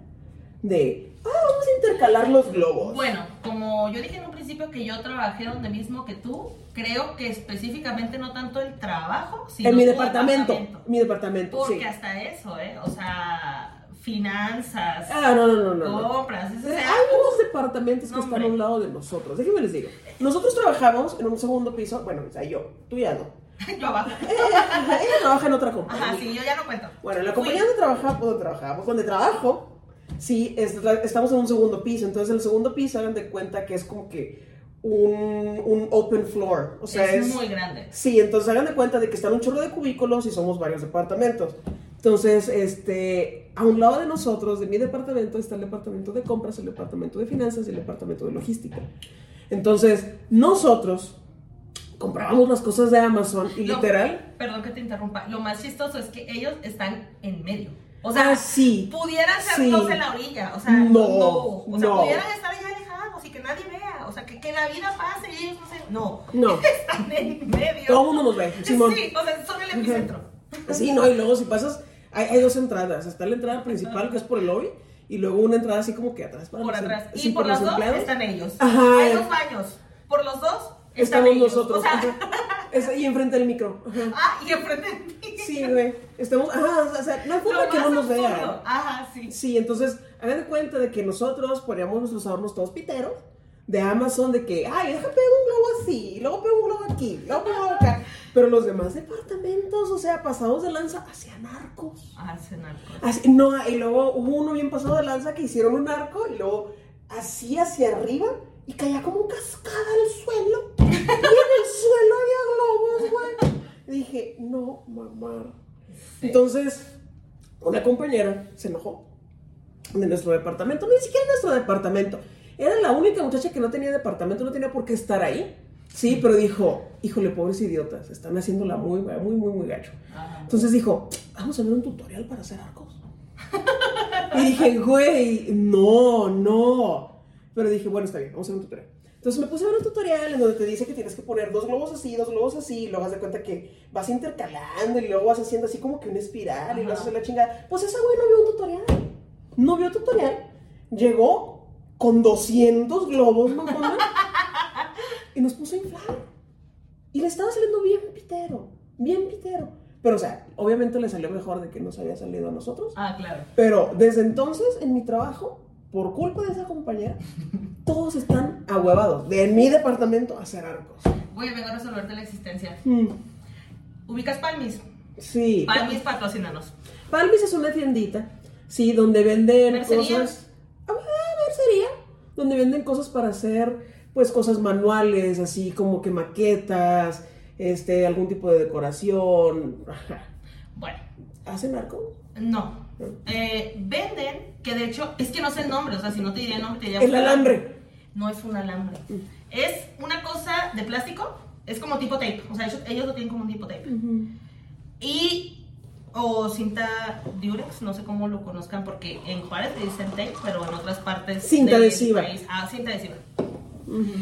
de, ah, vamos a intercalar los globos. Bueno, como yo dije en un principio que yo trabajé donde mismo que tú, creo que específicamente no tanto el trabajo, sino en mi departamento, mi departamento, Porque sí. hasta eso, ¿eh? O sea, finanzas, Ah, no, no, no, no. no. compras, ese Hay sea, unos departamentos que están a un lado de nosotros. Déjenme les digo. Nosotros trabajamos en un segundo piso. Bueno, o sea, yo, tú ya no. [LAUGHS] Yo abajo. Ella, ella trabaja en otra compañía. Ajá, sí, yo ya no cuento. Bueno, en la Fui. compañía donde trabajamos, donde trabajamos, donde trabajo, sí, es- estamos en un segundo piso. Entonces, el segundo piso, hagan de cuenta que es como que un, un open floor. O sea, es, es. muy grande. Sí, entonces hagan de cuenta de que están un chorro de cubículos y somos varios departamentos. Entonces, este, a un lado de nosotros, de mi departamento, está el departamento de compras, el departamento de finanzas y el departamento de logística. Entonces, nosotros comprábamos las cosas de Amazon y Lo- literal. Perdón que te interrumpa. Lo más chistoso es que ellos están en medio. O sea, Ah, sí. pudieran ser Sí. en la orilla. O sea, No, no. O sea, no. pudieran estar allá alejados y que nadie vea. O sea, que, que la vida pase y ellos no sé. No. No. [LAUGHS] Están en medio. Todo el mundo nos ve, Simón. Sí, o sea, son el epicentro. Sí, no, y luego si pasas, hay, hay dos entradas. Está la entrada principal, que es por el lobby, y luego una entrada así como que atrás para Por los- atrás. sí, Y por los las dos empleados. están ellos. Ajá. Hay dos baños. Por los dos están Estamos ellos. nosotros. O sea, ajá. Es ahí enfrente del micro. Ajá. [LAUGHS] ah, y enfrente de ti. Sí, güey. Estamos, ajá, o sea, no hay forma que no nos vean. Ajá, sí. Sí, entonces, hagan de cuenta de que nosotros poníamos nuestros adornos todos piteros de Amazon, de que, ay, déjame pegar un globo así, luego pego un globo aquí, luego pego acá. Pero los demás departamentos, o sea, pasados de lanza hacia narcos. Hacen algo. Así, no, y luego hubo uno bien pasado de lanza que hicieron un arco y luego así hacia arriba y caía como cascada al suelo. [LAUGHS] Y en el suelo había globos, güey. Dije, no, mamá. Entonces, una compañera se enojó de nuestro departamento, ni siquiera nuestro departamento. Era la única muchacha que no tenía departamento, no tenía por qué estar ahí. Sí, pero dijo, híjole, pobres idiotas, están haciéndola muy, muy, muy, muy gacho. Ajá. Entonces dijo, vamos a ver un tutorial para hacer arcos. y dije, güey, no, no. Pero dije, bueno, está bien, vamos a ver un tutorial. Entonces me puse a ver un tutorial en donde te dice que tienes que poner dos globos así, dos globos así, y luego vas de cuenta que vas intercalando y luego vas haciendo así como que una espiral y luego Ajá. haces la chingada. Pues esa güey no vio un tutorial. No vio tutorial. Llegó con 200 globos, mamona, y nos puso a inflar. Y le estaba saliendo bien pitero, bien pitero. Pero, o sea, obviamente le salió mejor de que nos había salido a nosotros. Ah, claro. Pero desde entonces, en mi trabajo, por culpa de esa compañera, todos están ahuevados de mi departamento a hacer arcos. Voy a venir a resolverte la existencia. Mm, ¿Ubicas Palmis? Sí. Palmis, patrocínanos. Palmis es una tiendita, sí, donde venden ¿Mercería? cosas. Ah. Donde venden cosas para hacer, pues, cosas manuales, así como que maquetas, este, algún tipo de decoración. Bueno, ¿Hacen arco? no. Eh, venden, que de hecho, es que no sé el nombre, o sea, si no te diría el nombre, te diría El alambre. No es un alambre. Es una cosa de plástico, es como tipo tape, o sea, ellos, ellos lo tienen como un tipo tape. Y, o cinta Durex, no sé cómo lo conozcan, porque en Juárez le dicen tape, pero en otras partes. Cinta del adhesiva. país- ah, cinta adhesiva. Ujú.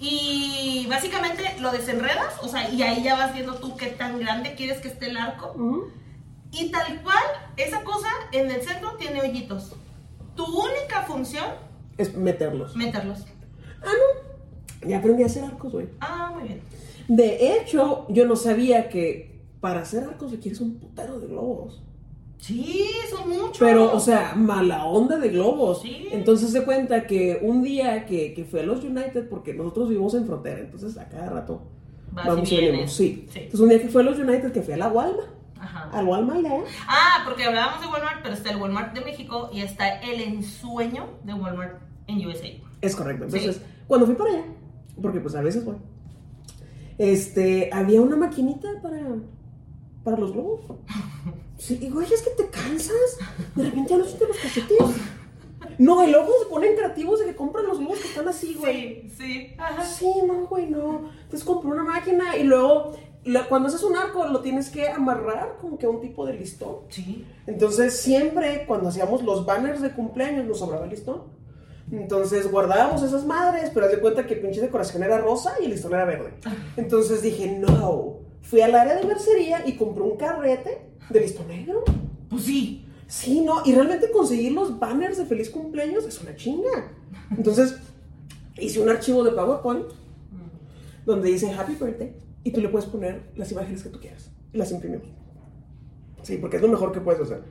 Y básicamente lo desenredas, o sea, y ahí ya vas viendo tú qué tan grande quieres que esté el arco. Y tal cual, esa cosa en el centro tiene hoyitos. Tu única función, Es meterlos. meterlos. Ah, no. Ya aprendí a hacer arcos, güey. Ah, muy bien. De hecho, yo no sabía que para hacer arcos requieres un putero de globos. Sí, son muchos. Pero, o sea, mala onda de globos. Sí. Entonces se cuenta que un día que, que fui a los United, porque nosotros vivimos en frontera, entonces a cada rato Vas vamos y venimos. Sí. Sí. Entonces un día que fui a los United, que fui a la Walmart, Ajá. al Walmart Aldea. Ah, porque hablábamos de Walmart, pero está el Walmart de México y está el ensueño de Walmart en USA. Es correcto. Entonces, Sí. cuando fui para allá, porque pues a veces voy, este, había una maquinita para, para los globos. Sí, y güey, es que te cansas. De repente ya no sientes los cachetes. No, y luego se ponen creativos de que compran los globos que están así, güey. Sí, sí. Ajá. Sí, no, güey, no. Entonces compré una máquina y luego, cuando haces un arco, lo tienes que amarrar como que a un tipo de listón. Sí. Entonces, siempre cuando hacíamos los banners de cumpleaños, nos sobraba el listón. Entonces, guardábamos esas madres, pero haz de cuenta que pinche decoración era rosa y el listón era verde. Entonces dije, no. Fui al área de mercería y compré un carrete de listón negro. Pues sí. Sí, no, y realmente conseguir los banners de feliz cumpleaños es una chinga. Entonces, hice un archivo de PowerPoint donde dice Happy Birthday y tú le puedes poner las imágenes que tú quieras y las imprimimos. Sí, porque es lo mejor que puedes hacer.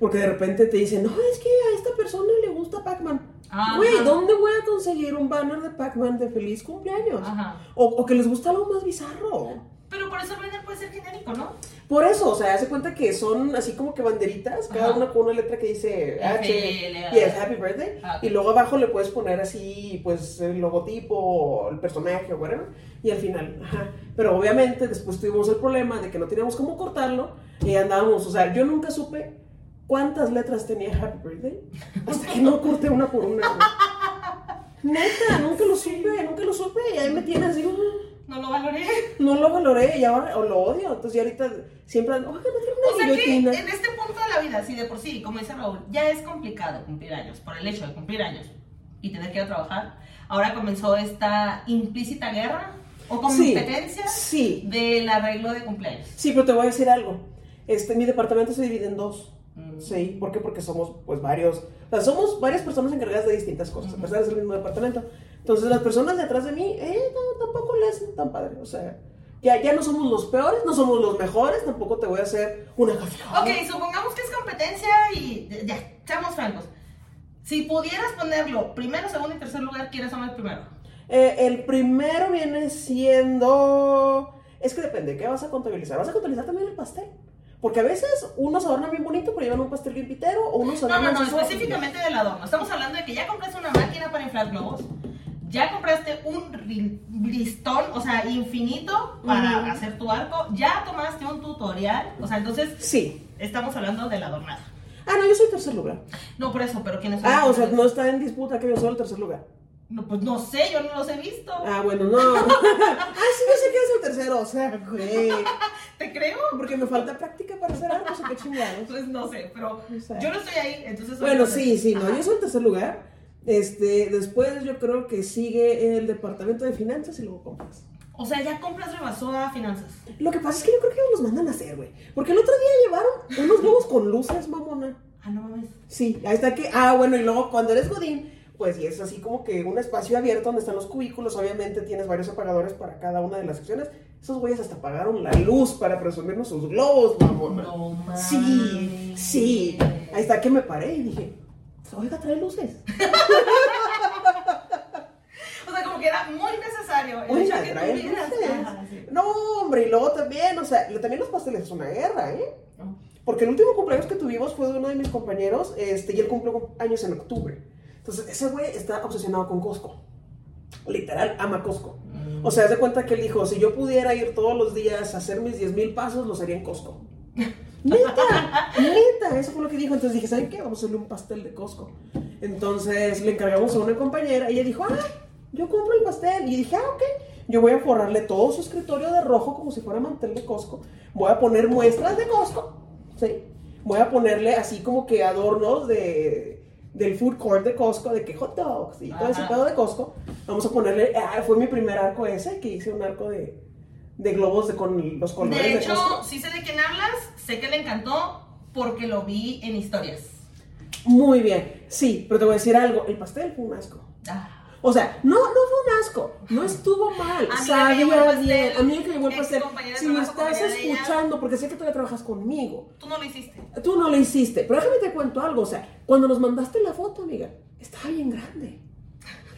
Porque de repente te dicen, no, es que a esta persona le gusta Pac-Man. Ajá. Güey, ¿dónde voy a conseguir un banner de Pac-Man de feliz cumpleaños? Ajá. O, o que les gusta algo más bizarro. Pero, por eso el banner puede ser genérico, ¿no? Por eso, o sea, hace cuenta que son así como que banderitas, cada Ajá. una con una letra que dice H, yes, Happy Birthday, Ah, ok. y luego abajo le puedes poner así, pues, el logotipo, o el personaje, o whatever, y al final, ajá. Pero obviamente después tuvimos el problema de que no teníamos cómo cortarlo, y andábamos, o sea, yo nunca supe cuántas letras tenía Happy Birthday, hasta que no corté una por una. [LAUGHS] Neta, nunca lo supe, nunca lo supe, y ahí me tienes "Mm". No lo valoré. [LAUGHS] No lo valoré y ahora o lo odio. Entonces, ya ahorita siempre ando, oiga, no tiene O una sea que guillotina. en este punto de la vida, si de por sí, como dice Raúl, ya es complicado cumplir años, por el hecho de cumplir años y tener que ir a trabajar, ahora comenzó esta implícita guerra o Sí, competencia sí, del arreglo de cumpleaños. sí, pero te voy a decir algo. Este, mi departamento se divide en dos. Mm. Sí, ¿por qué? Porque somos, pues, varios, o sea, somos varias personas encargadas de distintas cosas, a pesar de ser el mismo departamento. Entonces, las personas de atrás de mí, eh, no, tampoco le hacen tan padre, o sea, ya, ya no somos los peores, no somos los mejores, tampoco te voy a hacer una cascada. Ok, supongamos que es competencia y ya, seamos francos. Si pudieras ponerlo primero, segundo y tercer lugar, ¿quiénes son el primero? Eh, el primero viene siendo. Es que depende, ¿qué vas a contabilizar? ¿Vas a contabilizar también el pastel? Porque a veces unos adornan bien bonito, pero llevan un pastel bien pitero, o unos No, no, adornan no, sus ojos. específicamente del adorno. Estamos hablando de que ya compraste una máquina para inflar globos, ya compraste un listón, o sea, infinito para Ujú. hacer tu arco, ya tomaste un tutorial, o sea, entonces Sí. estamos hablando del adornado. Ah, no, yo soy tercer lugar. No, por eso, pero ¿quiénes son? Ah, o sea, no está en disputa que yo soy el tercer lugar. No, pues no sé, yo no los he visto. Ah, bueno, no. [LAUGHS] ah, sí, yo sé que es el tercero, o sea, güey. [LAUGHS] ¿Te creo? Porque me falta práctica para hacer algo, o qué chingados. Pues no sé, pero O sea. yo no estoy ahí, entonces... Bueno, sí, sí, no, Ajá. yo soy el tercer lugar. Este, después yo creo que sigue el departamento de finanzas y luego compras. O sea, ya compras rebasó a finanzas. Lo que pasa es que yo creo que los mandan a hacer, güey. Porque el otro día llevaron unos globos con luces, mamona. Ah, no mames. Sí, ahí está que. Ah, bueno, y luego cuando eres Godín, pues y es así como que un espacio abierto donde están los cubículos. Obviamente tienes varios apagadores para cada una de las secciones. Esos güeyes hasta apagaron la luz para presumirnos sus globos, mamona. No mames. Sí, sí. Ahí está que me paré y dije, oiga, trae luces. [LAUGHS] O sea, como que era muy necesario el Oiga, que trae luces. Ajá, sí. No, hombre, y luego también, o sea, también los pasteles es una guerra, ¿eh? No. Porque el último cumpleaños que tuvimos fue de uno de mis compañeros, este, y él cumplió años en octubre. Entonces, ese güey está obsesionado con Costco. Literal, ama Costco. O sea, haz de cuenta que él dijo, si yo pudiera ir todos los días a hacer mis 10 mil pasos, los haría en Costco. [LAUGHS] Neta, neta, eso fue lo que dijo. Entonces dije, ¿saben qué? Vamos a hacerle un pastel de Costco. Entonces le encargamos a una compañera y ella dijo, ah, yo compro el pastel. Y dije, ah, ok. Yo voy a forrarle todo su escritorio de rojo como si fuera mantel de Costco. Voy a poner muestras de Costco. Sí. Voy a ponerle así como que adornos de, del food court de Costco, de que hot dogs y todo ese pedo de Costco. Vamos a ponerle, ah, fue mi primer arco ese, que hice un arco de, de globos de, con los colores De de, hecho, Costco. sí sé de quién hablas, sé que le encantó porque lo vi en historias. Muy bien, sí, pero te voy a decir algo, el pastel fue un asco. Ah. O sea, no, no fue un asco, no estuvo mal, que sabía pastel, bien, a mí que llevó el pastel. de Si me estás de escuchando, porque sé que todavía trabajas conmigo, Tú no lo hiciste. tú no lo hiciste, pero déjame te cuento algo, o sea, cuando nos mandaste la foto, amiga, estaba bien grande.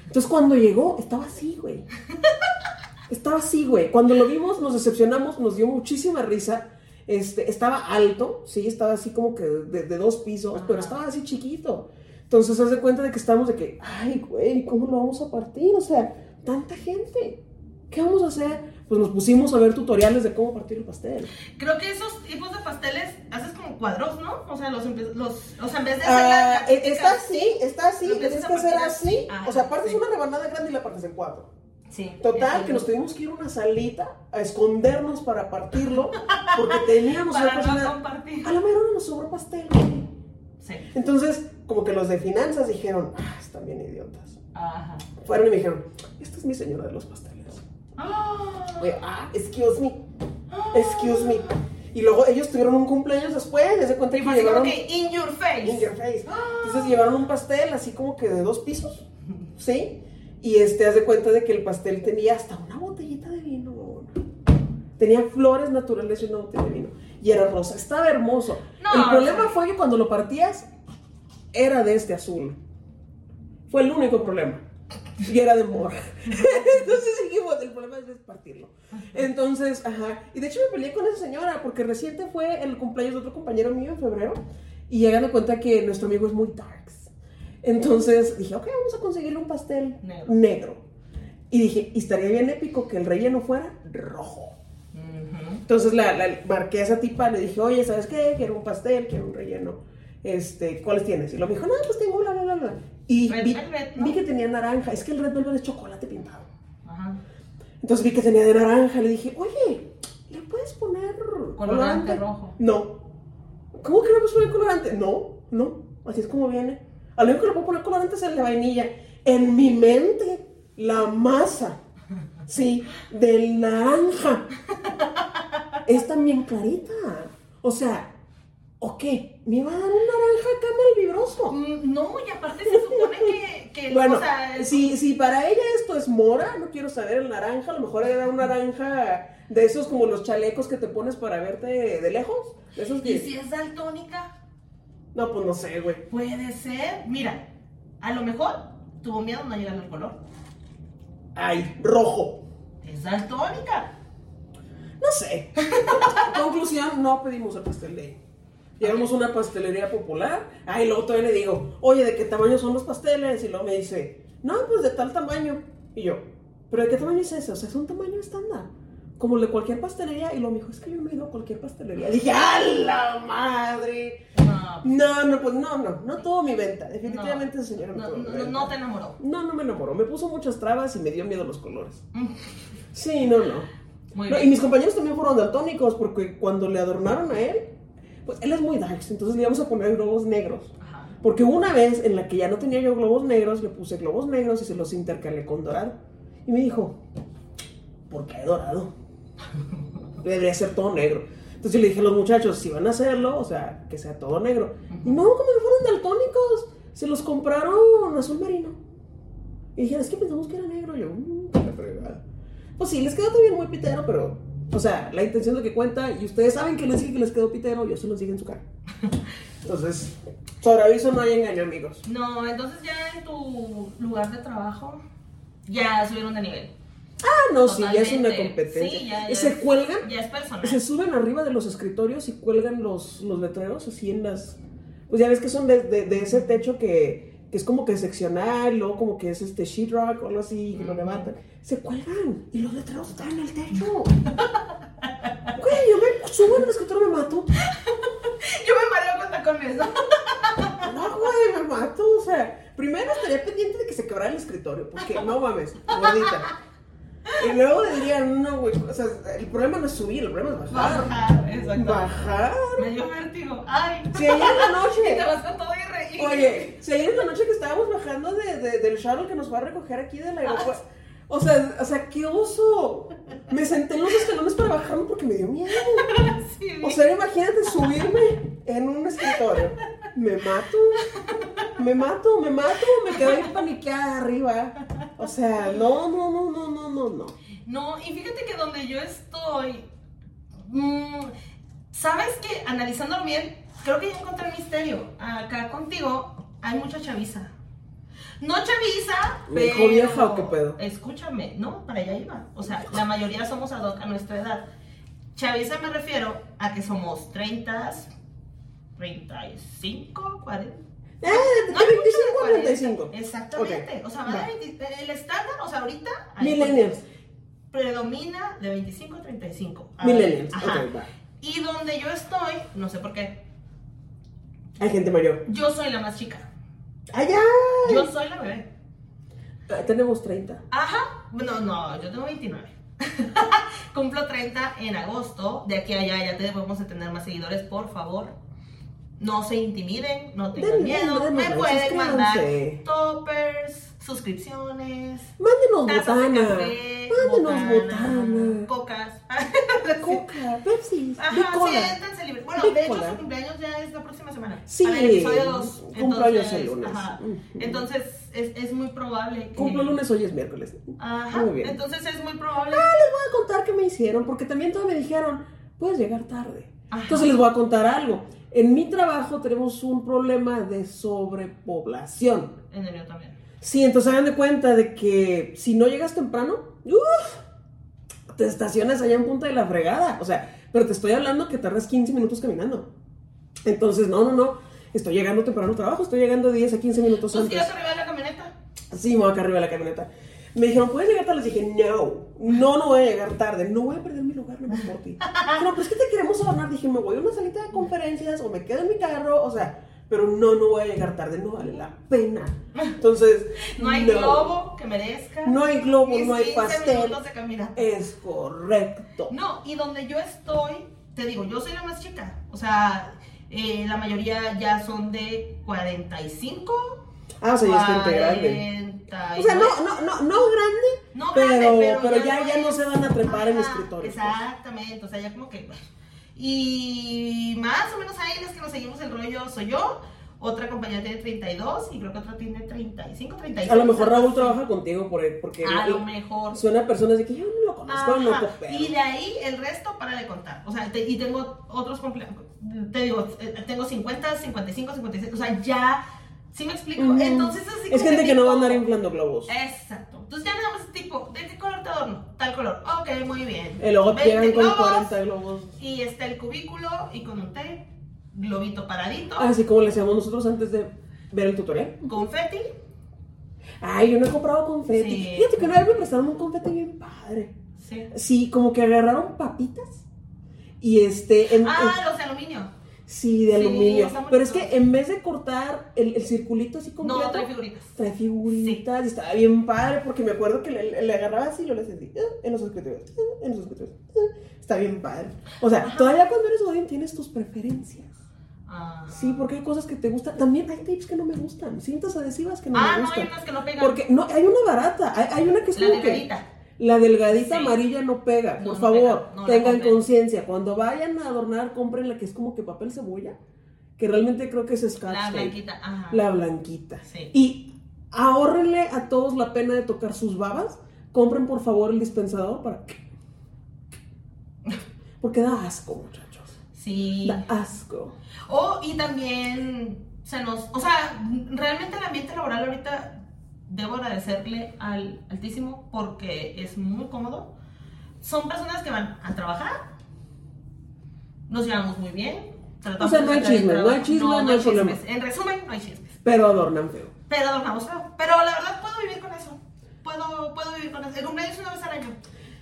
Entonces cuando llegó, estaba así, güey. [LAUGHS] Estaba así, güey. Cuando lo vimos, nos decepcionamos, nos dio muchísima risa. Este, estaba alto, sí, estaba así como que de, de dos pisos, pero estaba así chiquito. Entonces, haz de cuenta de que estamos de que, ay, güey, ¿cómo lo vamos a partir? O sea, tanta gente. ¿Qué vamos a hacer? Pues nos pusimos a ver tutoriales de cómo partir el pastel. Creo que esos tipos de pasteles haces como cuadros, ¿no? O sea, los, los o sea, en vez de hacer Ah, la- la eh, típica- está así, está así, tienes que hacer así. así. O sea, Ajá, partes sí. una rebanada grande y la partes en cuatro. Sí. Total, que nos tuvimos que ir a una salita a escondernos para partirlo, porque teníamos [LAUGHS] Para no persona- compartir. A la mera nos sobró pastel. Sí. Entonces, como que los de finanzas dijeron, ah, están bien idiotas. Ajá. Fueron y me dijeron, esta es mi señora de los pasteles. Ah. Oye, ah, excuse me, excuse me. Y luego ellos tuvieron un cumpleaños después, y se cuenta que llegaron que in your face. in your face. Entonces llevaron un pastel así como que de dos pisos, [LAUGHS] ¿sí? Y este, haz de cuenta de que el pastel tenía hasta una botellita de vino. Tenía flores naturales y una botella de vino. Y era rosa, estaba hermoso. No, el problema fue que cuando lo partías, era de este azul. Fue el único problema. y era de mora. [LAUGHS] Entonces dijimos, el problema es partirlo. Entonces, ajá. Y de hecho me peleé con esa señora porque reciente fue el cumpleaños de otro compañero mío en febrero y llegan a cuenta que nuestro amigo es muy darks. Entonces dije, ok, vamos a conseguirle un pastel Negro. negro. Y dije, y estaría bien épico que el relleno fuera rojo. Entonces la, la marqué a esa tipa, le dije, oye, ¿sabes qué? Quiero un pastel, quiero un relleno. Este, ¿cuáles tienes? Y lo me dijo, no, pues tengo la, la, la, la. Y Red vi, velvet, ¿no? vi que tenía naranja. Es que el red velvet es chocolate pintado. Ajá. Entonces vi que tenía de naranja. Le dije, oye, ¿le puedes poner Colorante rojo. No. ¿Cómo que no puedes poner colorante? No, no. Así es como viene. A lo único que le puedo poner colorante es el de vainilla. En mi mente, la masa, sí, del naranja es también clarita. O sea, ¿o qué? ¿Me va a dar un naranja acá mal vibroso? Mm, No, y aparte se supone que, que Bueno, o sea, es- si, si para ella esto es mora, no quiero saber el naranja, a lo mejor era un naranja de esos como los chalecos que te pones para verte de lejos. De esos ¿Y que... si es daltónica? No, pues no sé, güey. Puede ser. Mira, a lo mejor tuvo miedo no llegar al color. Ay, rojo. Es daltónica. No sé. [LAUGHS] Conclusión, no pedimos el pastel de ella. Llegamos a una pastelería popular. Ay, luego todavía le digo, oye, ¿de qué tamaño son los pasteles? Y luego me dice, no, pues de tal tamaño. Y yo, ¿pero de qué tamaño es ese? O sea, es un tamaño estándar. Como de cualquier pastelería. Y luego me dijo, es que yo no he ido a cualquier pastelería. dije, ¡a la madre! No, No, no, pues no, no, no tuvo mi venta. Definitivamente esa señora no, no, no, no te enamoró. No, no me enamoró. Me puso muchas trabas y me dio miedo los colores. [LAUGHS] Sí, no, no. Muy No, y bien. mis compañeros también fueron daltónicos porque cuando le adornaron a él, pues él es muy darks, entonces le íbamos a poner globos negros. Ajá. Porque una vez en la que ya no tenía yo globos negros, le puse globos negros y se los intercalé con dorado. Y me dijo, ¿por qué dorado? Debería ser todo negro. Entonces yo le dije a los muchachos, si van a hacerlo, o sea, que sea todo negro. Y no, como que fueron daltónicos, se los compraron azul marino. Y dijeron, es que pensamos que era negro. Y yo, mmm, qué fregada. Pues sí, les quedó también muy pitero, pero, o sea, la intención de que cuenta, y ustedes saben que les dije que les quedó pitero, yo se los dije en su cara. [LAUGHS] Entonces, sobre aviso no hay engaño, amigos. No, entonces ya en tu lugar de trabajo ya subieron de nivel. Ah, no, sí, ya es una competencia. Sí, ya- Y ya se cuelgan, Ya es personal. se suben arriba de los escritorios y cuelgan los, los letreros así en las... Pues ya ves que son de, de- de ese techo que, que es como que seccional, luego como que es este sheetrock o algo así, que lo levantan. Se cuelgan y los letreros están en el techo. [LAUGHS] Güey, yo me subo en el escritorio y me mato. Yo me mareo con ¿no? No, güey, me mato. O sea, primero estaría pendiente de que se quebrara el escritorio, porque no mames, gordita. Y luego dirían, no, güey, o sea, el problema no es subir, el problema es bajar. Bajar, exacto. Bajar. Me dio vértigo. Ay. Si ayer en la [LAUGHS] Y te noche, vas con todo y reír. oye, si ayer en la noche que estábamos bajando de, de- del shuttle que nos va a recoger aquí del aeropuerto, [LAUGHS] o sea, o sea, qué oso. Me senté en los escalones para bajarme porque me dio miedo. [LAUGHS] Sí, O sea, imagínate subirme en un escritorio. Me mato. Me mato, me mato, me quedo ahí paniqueada arriba. O sea, no, no, no, no, no, no, no. No, y fíjate que donde yo estoy, mm, sabes que analizándolo bien, creo que ya encontré el misterio. Acá contigo hay mucha chaviza. No chaviza, ¿Me pero... vieja o qué pedo? Escúchame, no, para allá iba. O sea, la mayoría somos ad hoc a nuestra edad. Chaviza me refiero a que somos 30, 35, 40. Eh, No hay 25 mucho a de 35. 40. Exactamente. Ok, O sea, va va. de 20 el estándar, o sea, ahorita Millennials. predomina de 25 a 35. A Millennials. ajá. Ok, va. Y donde yo estoy, no sé por qué, Hay gente mayor. yo soy la más chica. ¡Ay, ay! Yo soy la bebé. Ah, Tenemos 30. Ajá. No, no, yo tengo 29. [LAUGHS] Cumplo 30 en agosto. De aquí a allá ya debemos de tener más seguidores, por favor. No se intimiden, no tengan Den- miedo. den- Me den- pueden mandar toppers, suscripciones, Mándenos botana. café, Mándenos botana. cocas. [LAUGHS] Coca, Pepsi, Ajá, Bicola. siéntense libres. Bueno, Big de hecho su cumpleaños ya es la próxima semana. Sí, Para el episodio 2. cumpleaños el lunes. Ajá. Entonces es, es muy probable que... Cumplo el lunes, hoy es miércoles. Ajá. Muy bien. Entonces es muy probable... Les voy a contar qué me hicieron, porque también todos me dijeron, puedes llegar tarde. Ajá. Entonces les voy a contar algo. En mi trabajo tenemos un problema de sobrepoblación. En el mío también. Sí, entonces hagan de cuenta de que si no llegas temprano, uf, te estacionas allá en punta de la fregada. O sea, pero te estoy hablando que tardas 15 minutos caminando. Entonces, no, no, no. Estoy llegando temprano al trabajo, estoy llegando 10 a 15 minutos ¿Tú antes. ibas arriba de la camioneta? Sí, me voy acá arriba de la camioneta. Me dijeron, ¿puedes llegar tarde? Les dije, no, no, no voy a llegar tarde, no voy a perder mi lugar nada más por ti. [LAUGHS] No, pero es que te queremos adornar. Dije, me voy a una salita de conferencias o me quedo en mi carro, o sea, pero no, no voy a llegar tarde, no vale la pena. Entonces, [LAUGHS] No hay globo que merezca. No hay globo, no hay 15 pastel. de. Es correcto. No, y donde yo estoy, te digo, yo soy la más chica. O sea, eh, la mayoría ya son de 45. Ah, o sea, ya está integrable. 49. O sea, no, no, no, no grande, No pero, grande, pero, ya, ya no se van a trepar en Ajá, escritorios. pues. Exactamente, o sea, ya como que. Y más o menos ahí las que nos seguimos el rollo soy yo. Otra compañera tiene 32 y creo que otra tiene 35, 36. A lo mejor Raúl trabaja contigo por él, porque A lo mejor. suena personas de que yo no lo conozco, no. Y de ahí el resto para de contar. O sea, te- y tengo otros. Te digo, eh, tengo 50, 55, 56. O sea, ya. ¿Sí me explico? Entonces, así Es gente que no va a andar inflando globos. Exacto. Entonces ya nada más tipo, ¿de qué color te adorno? Tal color. Ok, muy bien. Y luego 20 llegan con globos, 40 globos. Y está el cubículo y con un tape, globito paradito, Así como le hacíamos nosotros antes de ver el tutorial. confeti. Ay, yo no he comprado confeti. Sí. Fíjate que una vez me prestaron un confeti bien padre. Sí. Sí, como que agarraron papitas. Y este. en- en- Ah, los de aluminio. Sí, de sí, aluminio. Pero es que en vez de cortar el, el circulito así completo. No, trae figuritas. Trae figuritas y estaba bien padre porque me acuerdo que le, le agarraba así y lo le sentí "Ah", en los escritorios, "Ah", en los escritorios. "Ah". Está bien padre. O sea, Ajá. todavía cuando eres godín tienes tus preferencias. Ah. Sí, porque hay cosas que te gustan. También hay tapes que no me gustan, cintas adhesivas que no Ah, me no, hay gustan. unas que no pegan. porque no, hay una barata, hay, hay una que es La como que. La delgadita Sí. amarilla no pega. Por no favor, pega. No la tengan conciencia. Cuando vayan a adornar, compren la que es como que papel cebolla, que realmente creo que es scotch La tape. blanquita. Ajá. La blanquita. Sí. Y ahórrenle a todos la pena de tocar sus babas. Compren por favor el dispensador para. [LAUGHS] Porque da asco, muchachos. Sí. Da asco. O, y también se nos, o sea, realmente el ambiente laboral ahorita debo agradecerle al Altísimo porque es muy cómodo. Son personas que van a trabajar, nos llevamos muy bien. tratamos O sea, no hay chismes, no hay chismes, no hay problema. chismes. En resumen, no hay chismes. Pero adornan feo. Pero adornamos feo. Pero la verdad puedo vivir con eso. Puedo, puedo vivir con eso. El cumpleaños es una vez al año.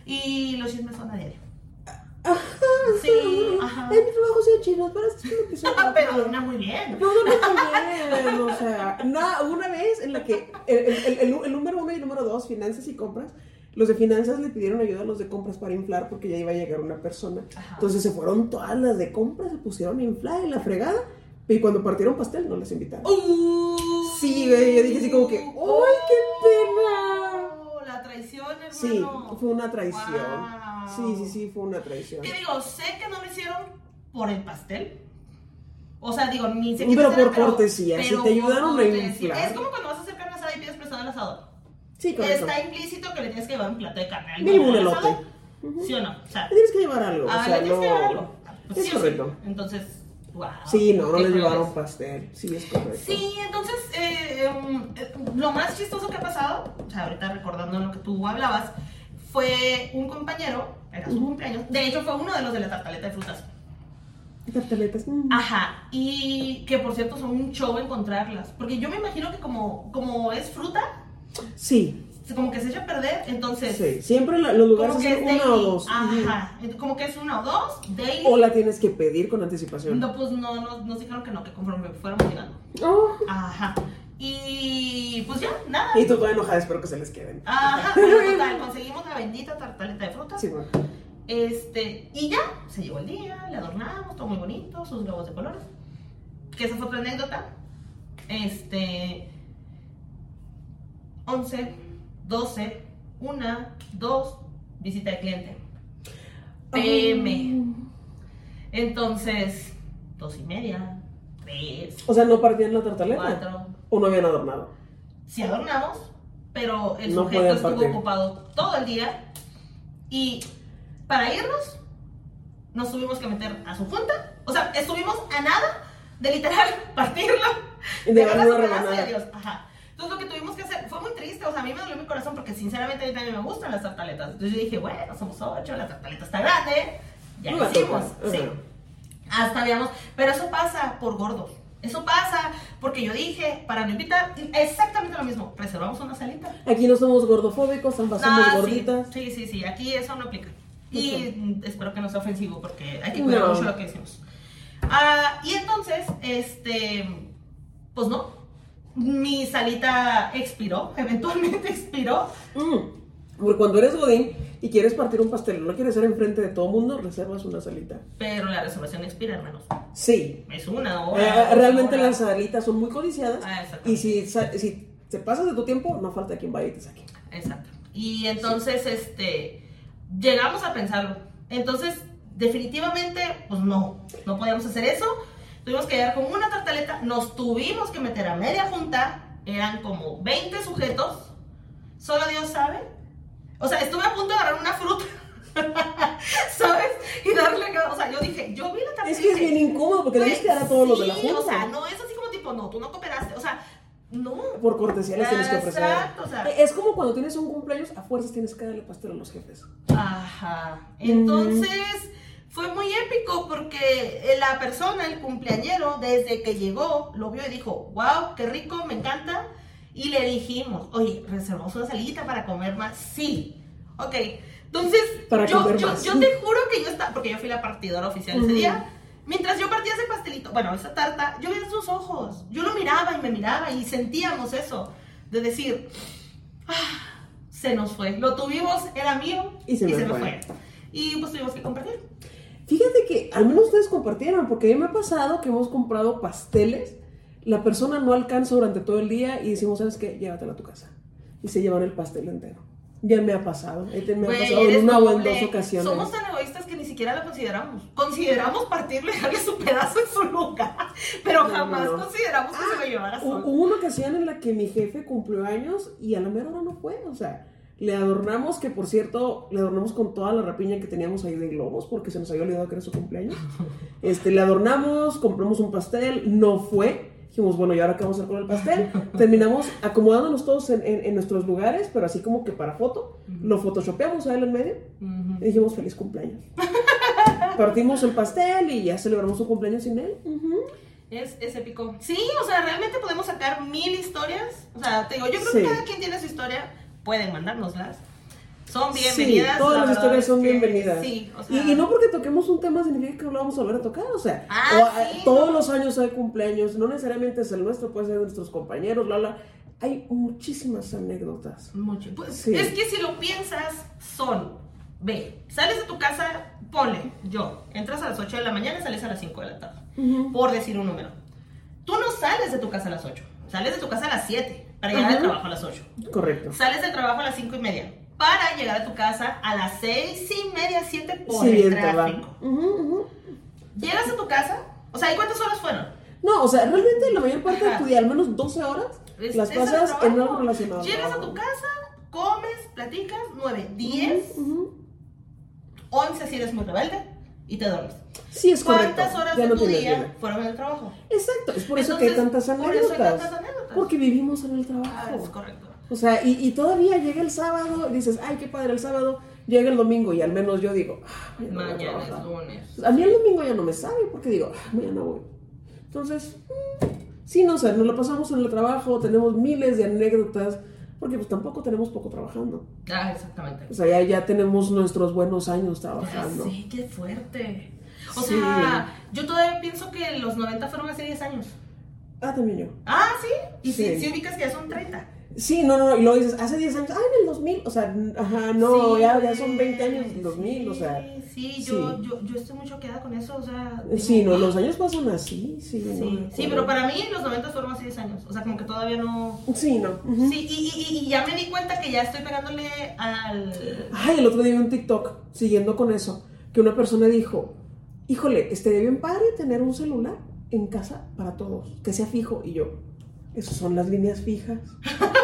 Y los chismes son a diario. Ajá. Sí, ajá. En mi trabajo sí hay chismes, pero es que lo que sea. Pero adorna muy bien. No, no, no, bien, o sea, na- una vez en la que el, el- el- el número uno y el número dos, finanzas y compras, los de finanzas le pidieron ayuda a los de compras para inflar porque ya iba a llegar una persona. Ajá. Entonces se fueron todas las de compras, se pusieron a inflar y la fregada, y cuando partieron pastel no les invitaron. Uh, Sí, güey, yo dije así como que, ¡ay, qué pena! Oh, La traición, hermano. Sí, fue una traición. Wow. Sí, sí, sí, fue una traición. Te digo, sé que no lo hicieron por el pastel. O sea, digo, ni sé Pero por cortesía, si te ayudaron a inflar. Es como cuando vas a hacer carne asada y pides prestado el asador. Sí, correcto. Está implícito que le tienes que llevar un plato de carne al Mínimo un elote. ¿Sí o no? O sea, Le tienes que llevar algo, ah, o sea, le tienes que llevar no... algo. Pues Es sí o sí. correcto. Entonces, wow. Sí, no, no crueles. llevaron pastel. Sí, es correcto. Sí, entonces, eh, um, eh, lo más chistoso que ha pasado, o sea, ahorita recordando lo que tú hablabas, fue un compañero, era su cumpleaños, de hecho fue uno de los de la tartaleta de frutas. Tartaletas. Ajá, y que por cierto son un show encontrarlas, porque yo me imagino que como, como es fruta, Sí, como que se echa a perder, entonces... sí. Siempre la- los lugares es una o dos. Ajá, como que es una o dos, daily. O la tienes que pedir con anticipación. No, pues no, no, nos dijeron que no, que conforme fuéramos llegando. Oh. Ajá. Y pues ya, nada. Y tú toda enojada, espero que se les queden. Ajá, pero total, conseguimos la bendita tartaleta de frutas. Sí, bueno. Este, y ya, se llegó el día, le adornamos, todo muy bonito, sus globos de colores. Que esa fue otra anécdota. Este, 11, 12, 1, 2, visita de cliente. PM. Entonces, dos y media, O sea, no partían la tartaleta. cuatro. O no habían adornado. Sí adornamos, pero el No sujeto estuvo partir. ocupado todo el día. Y para irnos, nos tuvimos que meter a su junta. O sea, estuvimos a nada de literal [LAUGHS] partirlo. Y de rebanada. adiós. Ajá. Entonces lo que tuvimos que hacer fue muy triste, o sea, a mí me dolió mi corazón porque sinceramente a mí también me gustan las tartaletas. Entonces yo dije, bueno, somos ocho, la tartaleta está grande, ya lo hicimos, tocas, sí. Hasta habíamos, pero eso pasa por gordos. Eso pasa porque yo dije, para no invitar, exactamente lo mismo, reservamos una salita. Aquí no somos gordofóbicos, ambas somos Ah, sí. gorditas. Sí, sí, sí, aquí eso no aplica. Y espero que no sea ofensivo porque hay que cuidar No. mucho lo que decimos. Ah, y entonces, este, pues no, mi salita expiró, [LAUGHS] eventualmente expiró. Mm. Porque cuando eres godín y quieres partir un pastel, no quieres ser enfrente de todo el mundo, reservas una salita. Pero la reservación expira, hermanos. Sí. Es una Eh, hora. dos realmente las salitas son muy codiciadas. Ah, y si, si te pasas de tu tiempo, no falta quien vaya y te saque. Exacto. Y entonces, este, llegamos a pensarlo. Entonces, definitivamente, pues no, no podíamos hacer eso. Tuvimos que llegar con una tartaleta, nos tuvimos que meter a media junta, eran como 20 sujetos, solo Dios sabe. O sea, estuve a punto de agarrar una fruta, [LAUGHS] ¿sabes? Y darle, o sea, yo dije, yo vi la tartaleta. Es que es bien incómodo porque tienes que dar a todos los de la junta. O sea, no es así como tipo, no, tú no cooperaste, o sea, no. Por cortesía les tienes que ofrecer. Exacto, o sea. Eh, Es como cuando tienes un cumpleaños, a fuerzas tienes que darle pastel a los jefes. Ajá. Entonces, fue muy épico porque la persona, el cumpleañero, desde que llegó, lo vio y dijo, wow, qué rico, me encanta. Y le dijimos, oye, reservamos una salita para comer más. Sí. Ok. Entonces, Para yo, comer yo, más. yo te juro que yo estaba, porque yo fui la partidora oficial ese Ujú. día. Mientras yo partía ese pastelito, bueno, esa tarta, yo veía sus ojos. Yo lo miraba y me miraba y sentíamos eso. De decir, "Ah, se nos fue. Lo tuvimos, era mío Y se me me fue. fue. Y pues tuvimos que compartir. Fíjate que al menos ustedes compartieron, porque a mí me ha pasado que hemos comprado pasteles, la persona no alcanza durante todo el día y decimos, ¿sabes qué? Llévatela a tu casa. Y se llevan el pastel entero. Ya me ha pasado, este me ha Güey, pasado en una o en dos ocasiones. Somos tan egoístas que ni siquiera la consideramos. Consideramos partirle y darle su pedazo en su lugar. [LAUGHS] Pero No, jamás no, consideramos que se lo llevara Hu- solo. Hubo una ocasión en la que mi jefe cumplió años y a la mera hora no fue, o sea, le adornamos, que por cierto, le adornamos con toda la rapiña que teníamos ahí de globos, porque se nos había olvidado que era su cumpleaños. [LAUGHS] Este, le adornamos, compramos un pastel, no fue. Dijimos, bueno, ¿y ahora qué vamos a hacer con el pastel? [LAUGHS] Terminamos acomodándonos todos en, en- en nuestros lugares, pero así como que para foto. Lo photoshopeamos a él en medio y dijimos, feliz cumpleaños. [LAUGHS] Partimos el pastel y ya celebramos su cumpleaños sin él. Es, es épico. Sí, o sea, realmente podemos sacar mil historias. O sea, te digo, yo creo Sí. que cada quien tiene su historia. Pueden mandárnoslas. Son Sí, bienvenidas. todas la las historias son bienvenidas. Sí, o Y- sea. y, no porque toquemos un tema significa que lo vamos a volver a tocar, o sea, Ah, o, sí, todos no. los años hay cumpleaños, no necesariamente es el nuestro, puede ser de nuestros compañeros, bla, bla. Hay muchísimas anécdotas. Mucho. Pues, Sí. Es que si lo piensas, son. Ve, sales de tu casa, ponle, yo. Entras a las 8 de la mañana y sales a las 5 de la tarde. Por decir un número. Tú no sales de tu casa a las 8. Sales de tu casa a las 7 para llegar al Ujú. trabajo a las 8. Correcto. Sales del trabajo a las 5 y media para llegar a tu casa a las 6 y media, 7 por Sí, el tráfico. Ujú. Llegas a tu casa, o sea, ¿y cuántas horas fueron? No, o sea, realmente la mayor parte de Ajá. tu día, al menos 12 horas, Es- las pasas en algo relacionado. Llegas a tu casa, comes, platicas, 9, 10, Ujú, ujú. 11 si eres muy rebelde y te duermes. Sí, es correcto. ¿Cuántas horas ya de no tu tienes día vida. fueron en el trabajo? Exacto, es por eso que hay tantas por eso hay anécdotas. tantas anécdotas. Porque vivimos en el Ah, trabajo. es correcto. O sea, y, y todavía llega el sábado, dices, ay, qué padre el sábado, llega el domingo y al menos yo digo, ah, mañana a es lunes. A mí el domingo ya no me sabe porque digo, ah, mañana voy. Entonces, mm, sí, no sé, nos lo pasamos en el trabajo, tenemos miles de anécdotas, porque pues tampoco tenemos poco trabajando. Ah, exactamente. O sea, ya, ya tenemos nuestros buenos años trabajando. sé, qué fuerte. O Sí. sea, yo todavía pienso que los 90 fueron hace 10 años. Ah, también yo. Ah, sí. Y si, Sí. si ubicas que ya son 30. Sí, no, no, y luego dices, hace 10 años, ah, en el 2000, o sea, ajá, no, Sí, ya, ya son 20 años sí, 2000, o sea. Sí, yo, sí. Yo, yo estoy muy choqueada con eso, o sea. Sí, digo, no, los años pasan así, sí. Sí, sí, pero para mí los 90 fueron hace 10 años. O sea, como que todavía no. Sí, no. Sí, y, y, y ya me di cuenta que ya estoy pegándole al. Ay, el otro día vi un TikTok siguiendo con eso, que una persona dijo, híjole, estaría bien padre tener un celular en casa para todos, que sea fijo. Y yo, esas son las líneas fijas. [LAUGHS]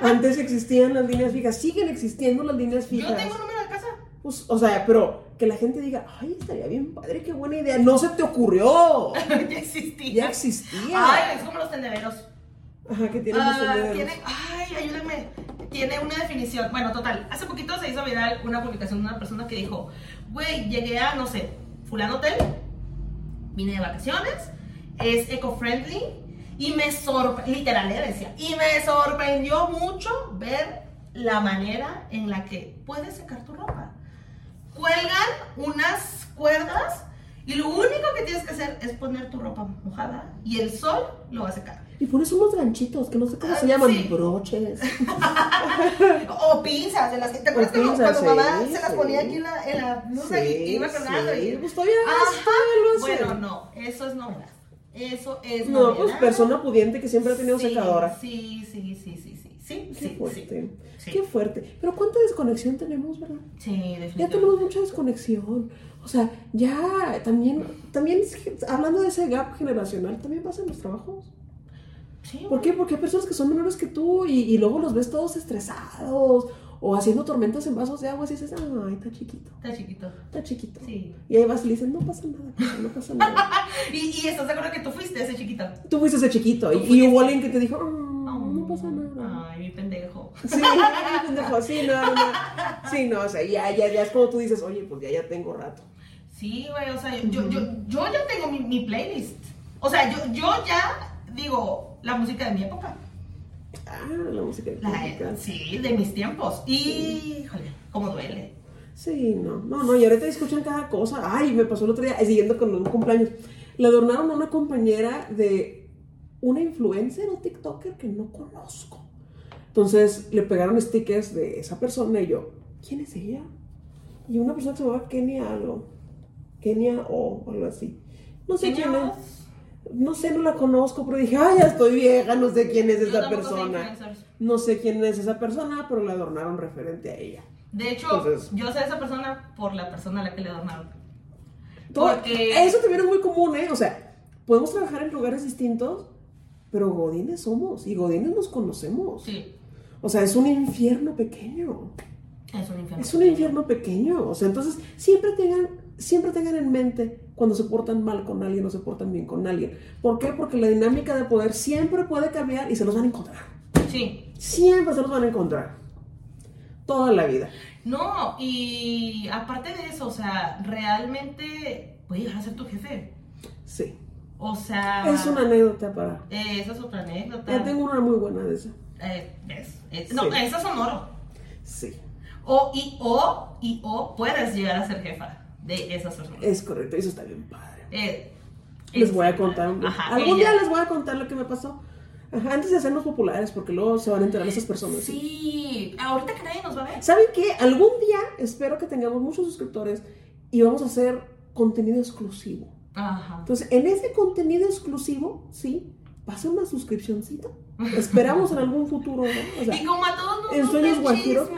Antes existían las líneas fijas, siguen existiendo las líneas fijas. Yo tengo número de casa. Pues, o sea, pero que la gente diga, ay, estaría bien padre, qué buena idea. No se te ocurrió. [LAUGHS] ya existía. Ya existía. Ay, es como los tendereros. Ajá, que tiene Ah, muchos dedos. tiene, ay, ayúdenme. Tiene una definición. Bueno, total. Hace poquito se hizo viral una publicación de una persona que dijo, güey, llegué a, no sé, fulano hotel, vine de vacaciones, es eco-friendly y me sorprendió, literal, le decía, y me sorprendió mucho ver la manera en la que puedes secar tu ropa. Cuelgan unas cuerdas y lo único que tienes que hacer es poner tu ropa mojada y el sol lo va a secar. Y pones unos ganchitos, que no sé cómo Ah, se llaman, sí. broches. [LAUGHS] O pinzas, de las que te acuerdas O cuando, mamá sí, se las ponía aquí en la, en la blusa y iba sí. y- Pues todavía, Ajá. Bueno, no, eso es novedad. Eso es No, novedad. pues persona pudiente que siempre ha tenido Sí, secadora. Sí, sí, sí, sí, sí. Sí, Qué sí, fuerte. sí. Qué fuerte. Pero cuánta desconexión tenemos, ¿verdad? Sí, Ya definitivamente. tenemos mucha desconexión. O sea, ya también, también hablando de ese gap generacional, también pasa en los trabajos. Sí, ¿Por qué? Porque hay personas que son menores que tú y, y luego los ves todos estresados o haciendo tormentas en vasos de agua y dices, ay, está chiquito, Está chiquito. está chiquito. Sí. Y ahí vas y le dices, no pasa nada, no pasa nada. [LAUGHS] Y, y estás de acuerdo que tú fuiste ese chiquito. tú fuiste ese chiquito y, y hubo alguien que te dijo, "Ah, no pasa nada. Ay, mi pendejo. [LAUGHS] Sí, pendejo, sí, no, no, no. Sí, no, o sea, ya, ya, ya es como tú dices, oye, pues ya, ya tengo rato. Sí, güey, o sea, yo, yo, yo ya tengo mi, mi playlist. O sea, yo, yo ya digo la música de mi época. Ah, la música de La, sí, de mis tiempos. Y, híjole, cómo duele. Sí, no, no, no, y ahorita escuchan cada cosa. Ay, me pasó el otro día, siguiendo con un cumpleaños. Le adornaron a una compañera de una influencer o TikToker que no conozco. Entonces le pegaron stickers de esa persona y yo, ¿quién es ella? Y una persona que se llamaba Kenia algo. Kenia o algo así. No sé quién es. No sé, no la conozco, pero dije, ay, ya estoy vieja, no sé quién es yo esa persona. No sé quién es esa persona, pero le adornaron referente a ella. De hecho, Entonces- yo sé a esa persona por la persona a la que le adornaron. Todo- Porque- Eso también es muy común, ¿eh? O sea, podemos trabajar en lugares distintos, pero godines somos y godines nos conocemos. Sí, O sea, es un infierno pequeño. es un infierno. Es un infierno pequeño. O sea, entonces siempre tengan, siempre tengan en mente cuando se portan mal con alguien o se portan bien con alguien. ¿Por qué? Porque la dinámica de poder siempre puede cambiar y se los van a encontrar. Sí. Siempre se los van a encontrar. Toda la vida. No, y aparte de eso, o sea, realmente puede llegar a ser tu jefe. Sí. O sea. Es una anécdota para. eh, esa es otra anécdota. Ya tengo una muy buena de esa. Eh, ¿ves? Eh, no, Sí. esas son oro. Sí. O, y, o, y, o puedes llegar a ser jefa de esas personas. Es correcto. Eso está bien padre. Eh, Les es- voy a contar. Ajá, Algún ella- día les voy a contar lo que me pasó. Ajá, antes de hacernos populares, porque luego se van a enterar esas personas. Sí, ahorita que nadie nos va a ver. ¿Saben qué? Algún día espero que tengamos muchos suscriptores y vamos a hacer contenido exclusivo. Ajá. Entonces, en ese contenido exclusivo, sí, va a ser una suscripcioncita. Esperamos en algún futuro, ¿no? O sea, y como a todos nos en gusta Sueños el Guajiros,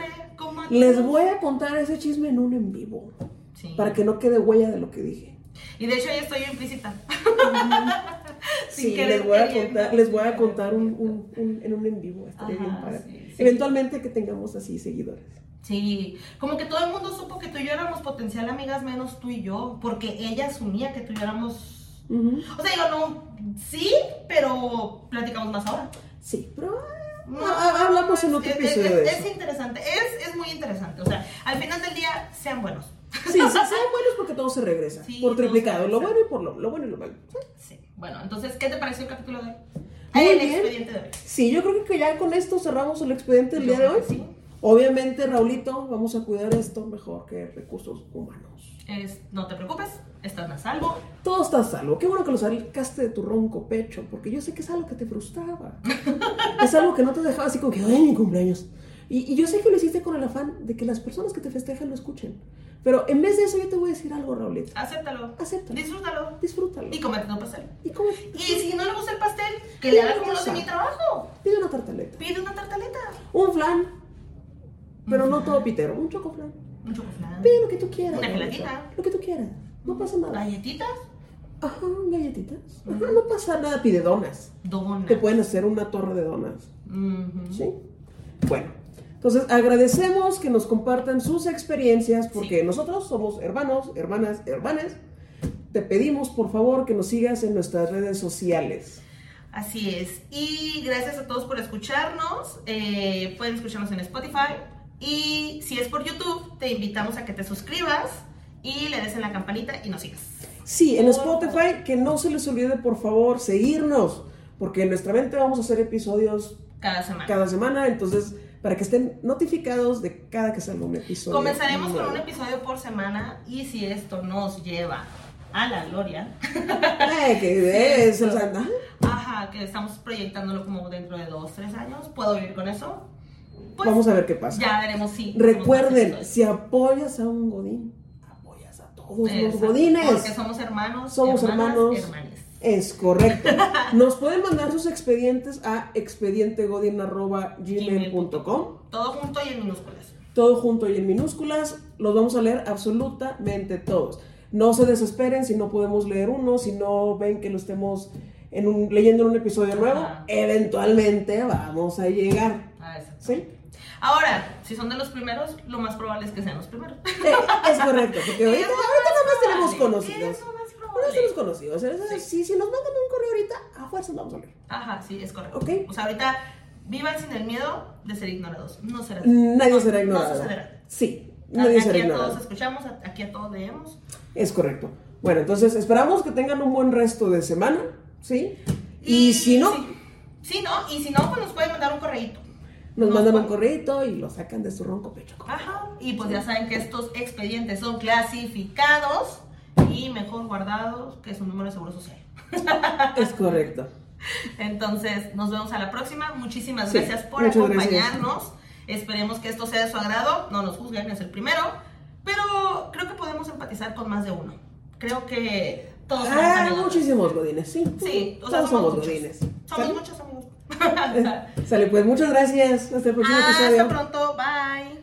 les voy a contar ese chisme en un en vivo, Sí. para que no quede huella de lo que dije. Y de hecho ya estoy implícita. [LAUGHS] Sin Sí, querer les voy a contar, les voy a contar un, un- un- en un en vivo, Ajá, bien sí, sí. Eventualmente que tengamos así seguidores. Sí, como que todo el mundo supo que tú y yo éramos potencial amigas menos tú y yo, porque ella asumía que tú y yo éramos... O sea, digo, no, sí, pero platicamos más ahora. Sí, pero No, ah, hablamos en es- otro es- episodio es, de es eso. interesante, es, es muy interesante. O sea, al final del día, sean buenos. Sí, sean buenos porque todo se regresa. Sí, por triplicado. Lo bueno y por lo, lo bueno y lo malo. Sí. Bueno, entonces, ¿qué te pareció el capítulo de hoy? Muy el bien. expediente de hoy. Sí, yo creo que ya con esto cerramos el expediente del día de hoy. sí. Obviamente, Raulito, vamos a cuidar esto mejor que recursos humanos. Es- no te preocupes, estás a salvo. Todo está a salvo. Qué bueno que lo sacaste de tu ronco pecho, porque yo sé que es algo que te frustraba. [LAUGHS] es algo que no te dejaba así como que, ay, mi cumpleaños. Y, y yo sé que lo hiciste con el afán de que las personas que te festejan lo escuchen. Pero en vez de eso, yo te voy a decir algo, Raulito. Acéptalo. Acéptalo. Disfrútalo. Disfrútalo. Y comete un pastel. Y como, Y si no le gusta el pastel, que le haga como los de mi trabajo. pide una tartaleta. Pide una tartaleta. Un flan, pero no todo pitero. Un chocoflan. Un chocolate. Pide lo que tú quieras. Una gelatina. Lo que tú quieras. No pasa nada. Galletitas. Ajá, galletitas. Ajá, no pasa nada. Pide donas. Donas. Te pueden hacer una torre de donas. ¿Sí? Bueno, entonces agradecemos que nos compartan sus experiencias porque Sí. nosotros somos hermanos, hermanas, hermanas. Te pedimos por favor que nos sigas en nuestras redes sociales. Así es. Y gracias a todos por escucharnos. Eh, pueden escucharnos en Spotify. Y si es por YouTube, te invitamos a que te suscribas y le des en la campanita y nos sigas. Sí, en Spotify, que no se les olvide por favor seguirnos, porque en nuestra mente vamos a hacer episodios Cada semana. cada semana, entonces para que estén notificados de cada que salga un episodio. Comenzaremos con un episodio por semana y si esto nos lleva a la gloria, Eh, que [LAUGHS] es el Santa. ajá, que estamos proyectándolo como dentro de dos, tres años, ¿puedo vivir con eso? Pues Vamos a ver qué pasa. ya veremos si. Recuerden, si apoyas a un godín, apoyas a todos los Exacto, godines. Porque somos hermanos. Somos hermanas, hermanos. hermanes. Es correcto. Nos pueden mandar sus expedientes a expedientegodin.gmail.com Todo junto y en minúsculas. Todo junto y en minúsculas. Los vamos a leer absolutamente todos. No se desesperen si no podemos leer uno, si no ven que lo estemos en un- leyendo en un episodio nuevo. Eventualmente vamos a llegar. Ah. ¿Sí? Ahora, si son de los primeros, lo más probable es que sean los primeros. Eh, es correcto, porque ahorita, ahorita nada más tenemos [LAUGHS] conocidos. Ahora probable. tenemos conocidos. O sea, Sí. si, si nos mandan un correo ahorita, a fuerza lo vamos a leer. Ajá, sí, es correcto. Ok. O sea, ahorita vivan sin el miedo de ser ignorados. No será. Nadie no, será No ignorado. sucederá. Sí, nadie será aquí a ignorado. todos escuchamos, aquí a todos leemos. Es correcto. Bueno, entonces esperamos que tengan un buen resto de semana, ¿sí? Y, si no, Sí. Sí, no, y si no, pues nos pueden mandar un correíto. nos nos mandan un correito y lo sacan de su ronco pecho. Ajá. Y pues ya saben que estos expedientes son clasificados y mejor guardados que su número de seguro social. [LAUGHS] Es correcto. Entonces, nos vemos a la próxima. Muchísimas Sí, gracias por gracias. acompañarnos. Esperemos que esto sea de su agrado. No nos juzguen, es el primero. Pero creo que podemos empatizar con más de uno. Creo que todos somos Ah, amigos. muchísimos godines, sí. Sí, o sea, todos somos, somos godines. Somos ¿Sale? muchos amigos. [LAUGHS] [LAUGHS] Sale, pues muchas gracias. Hasta el próximo Hasta episodio. pronto. Bye.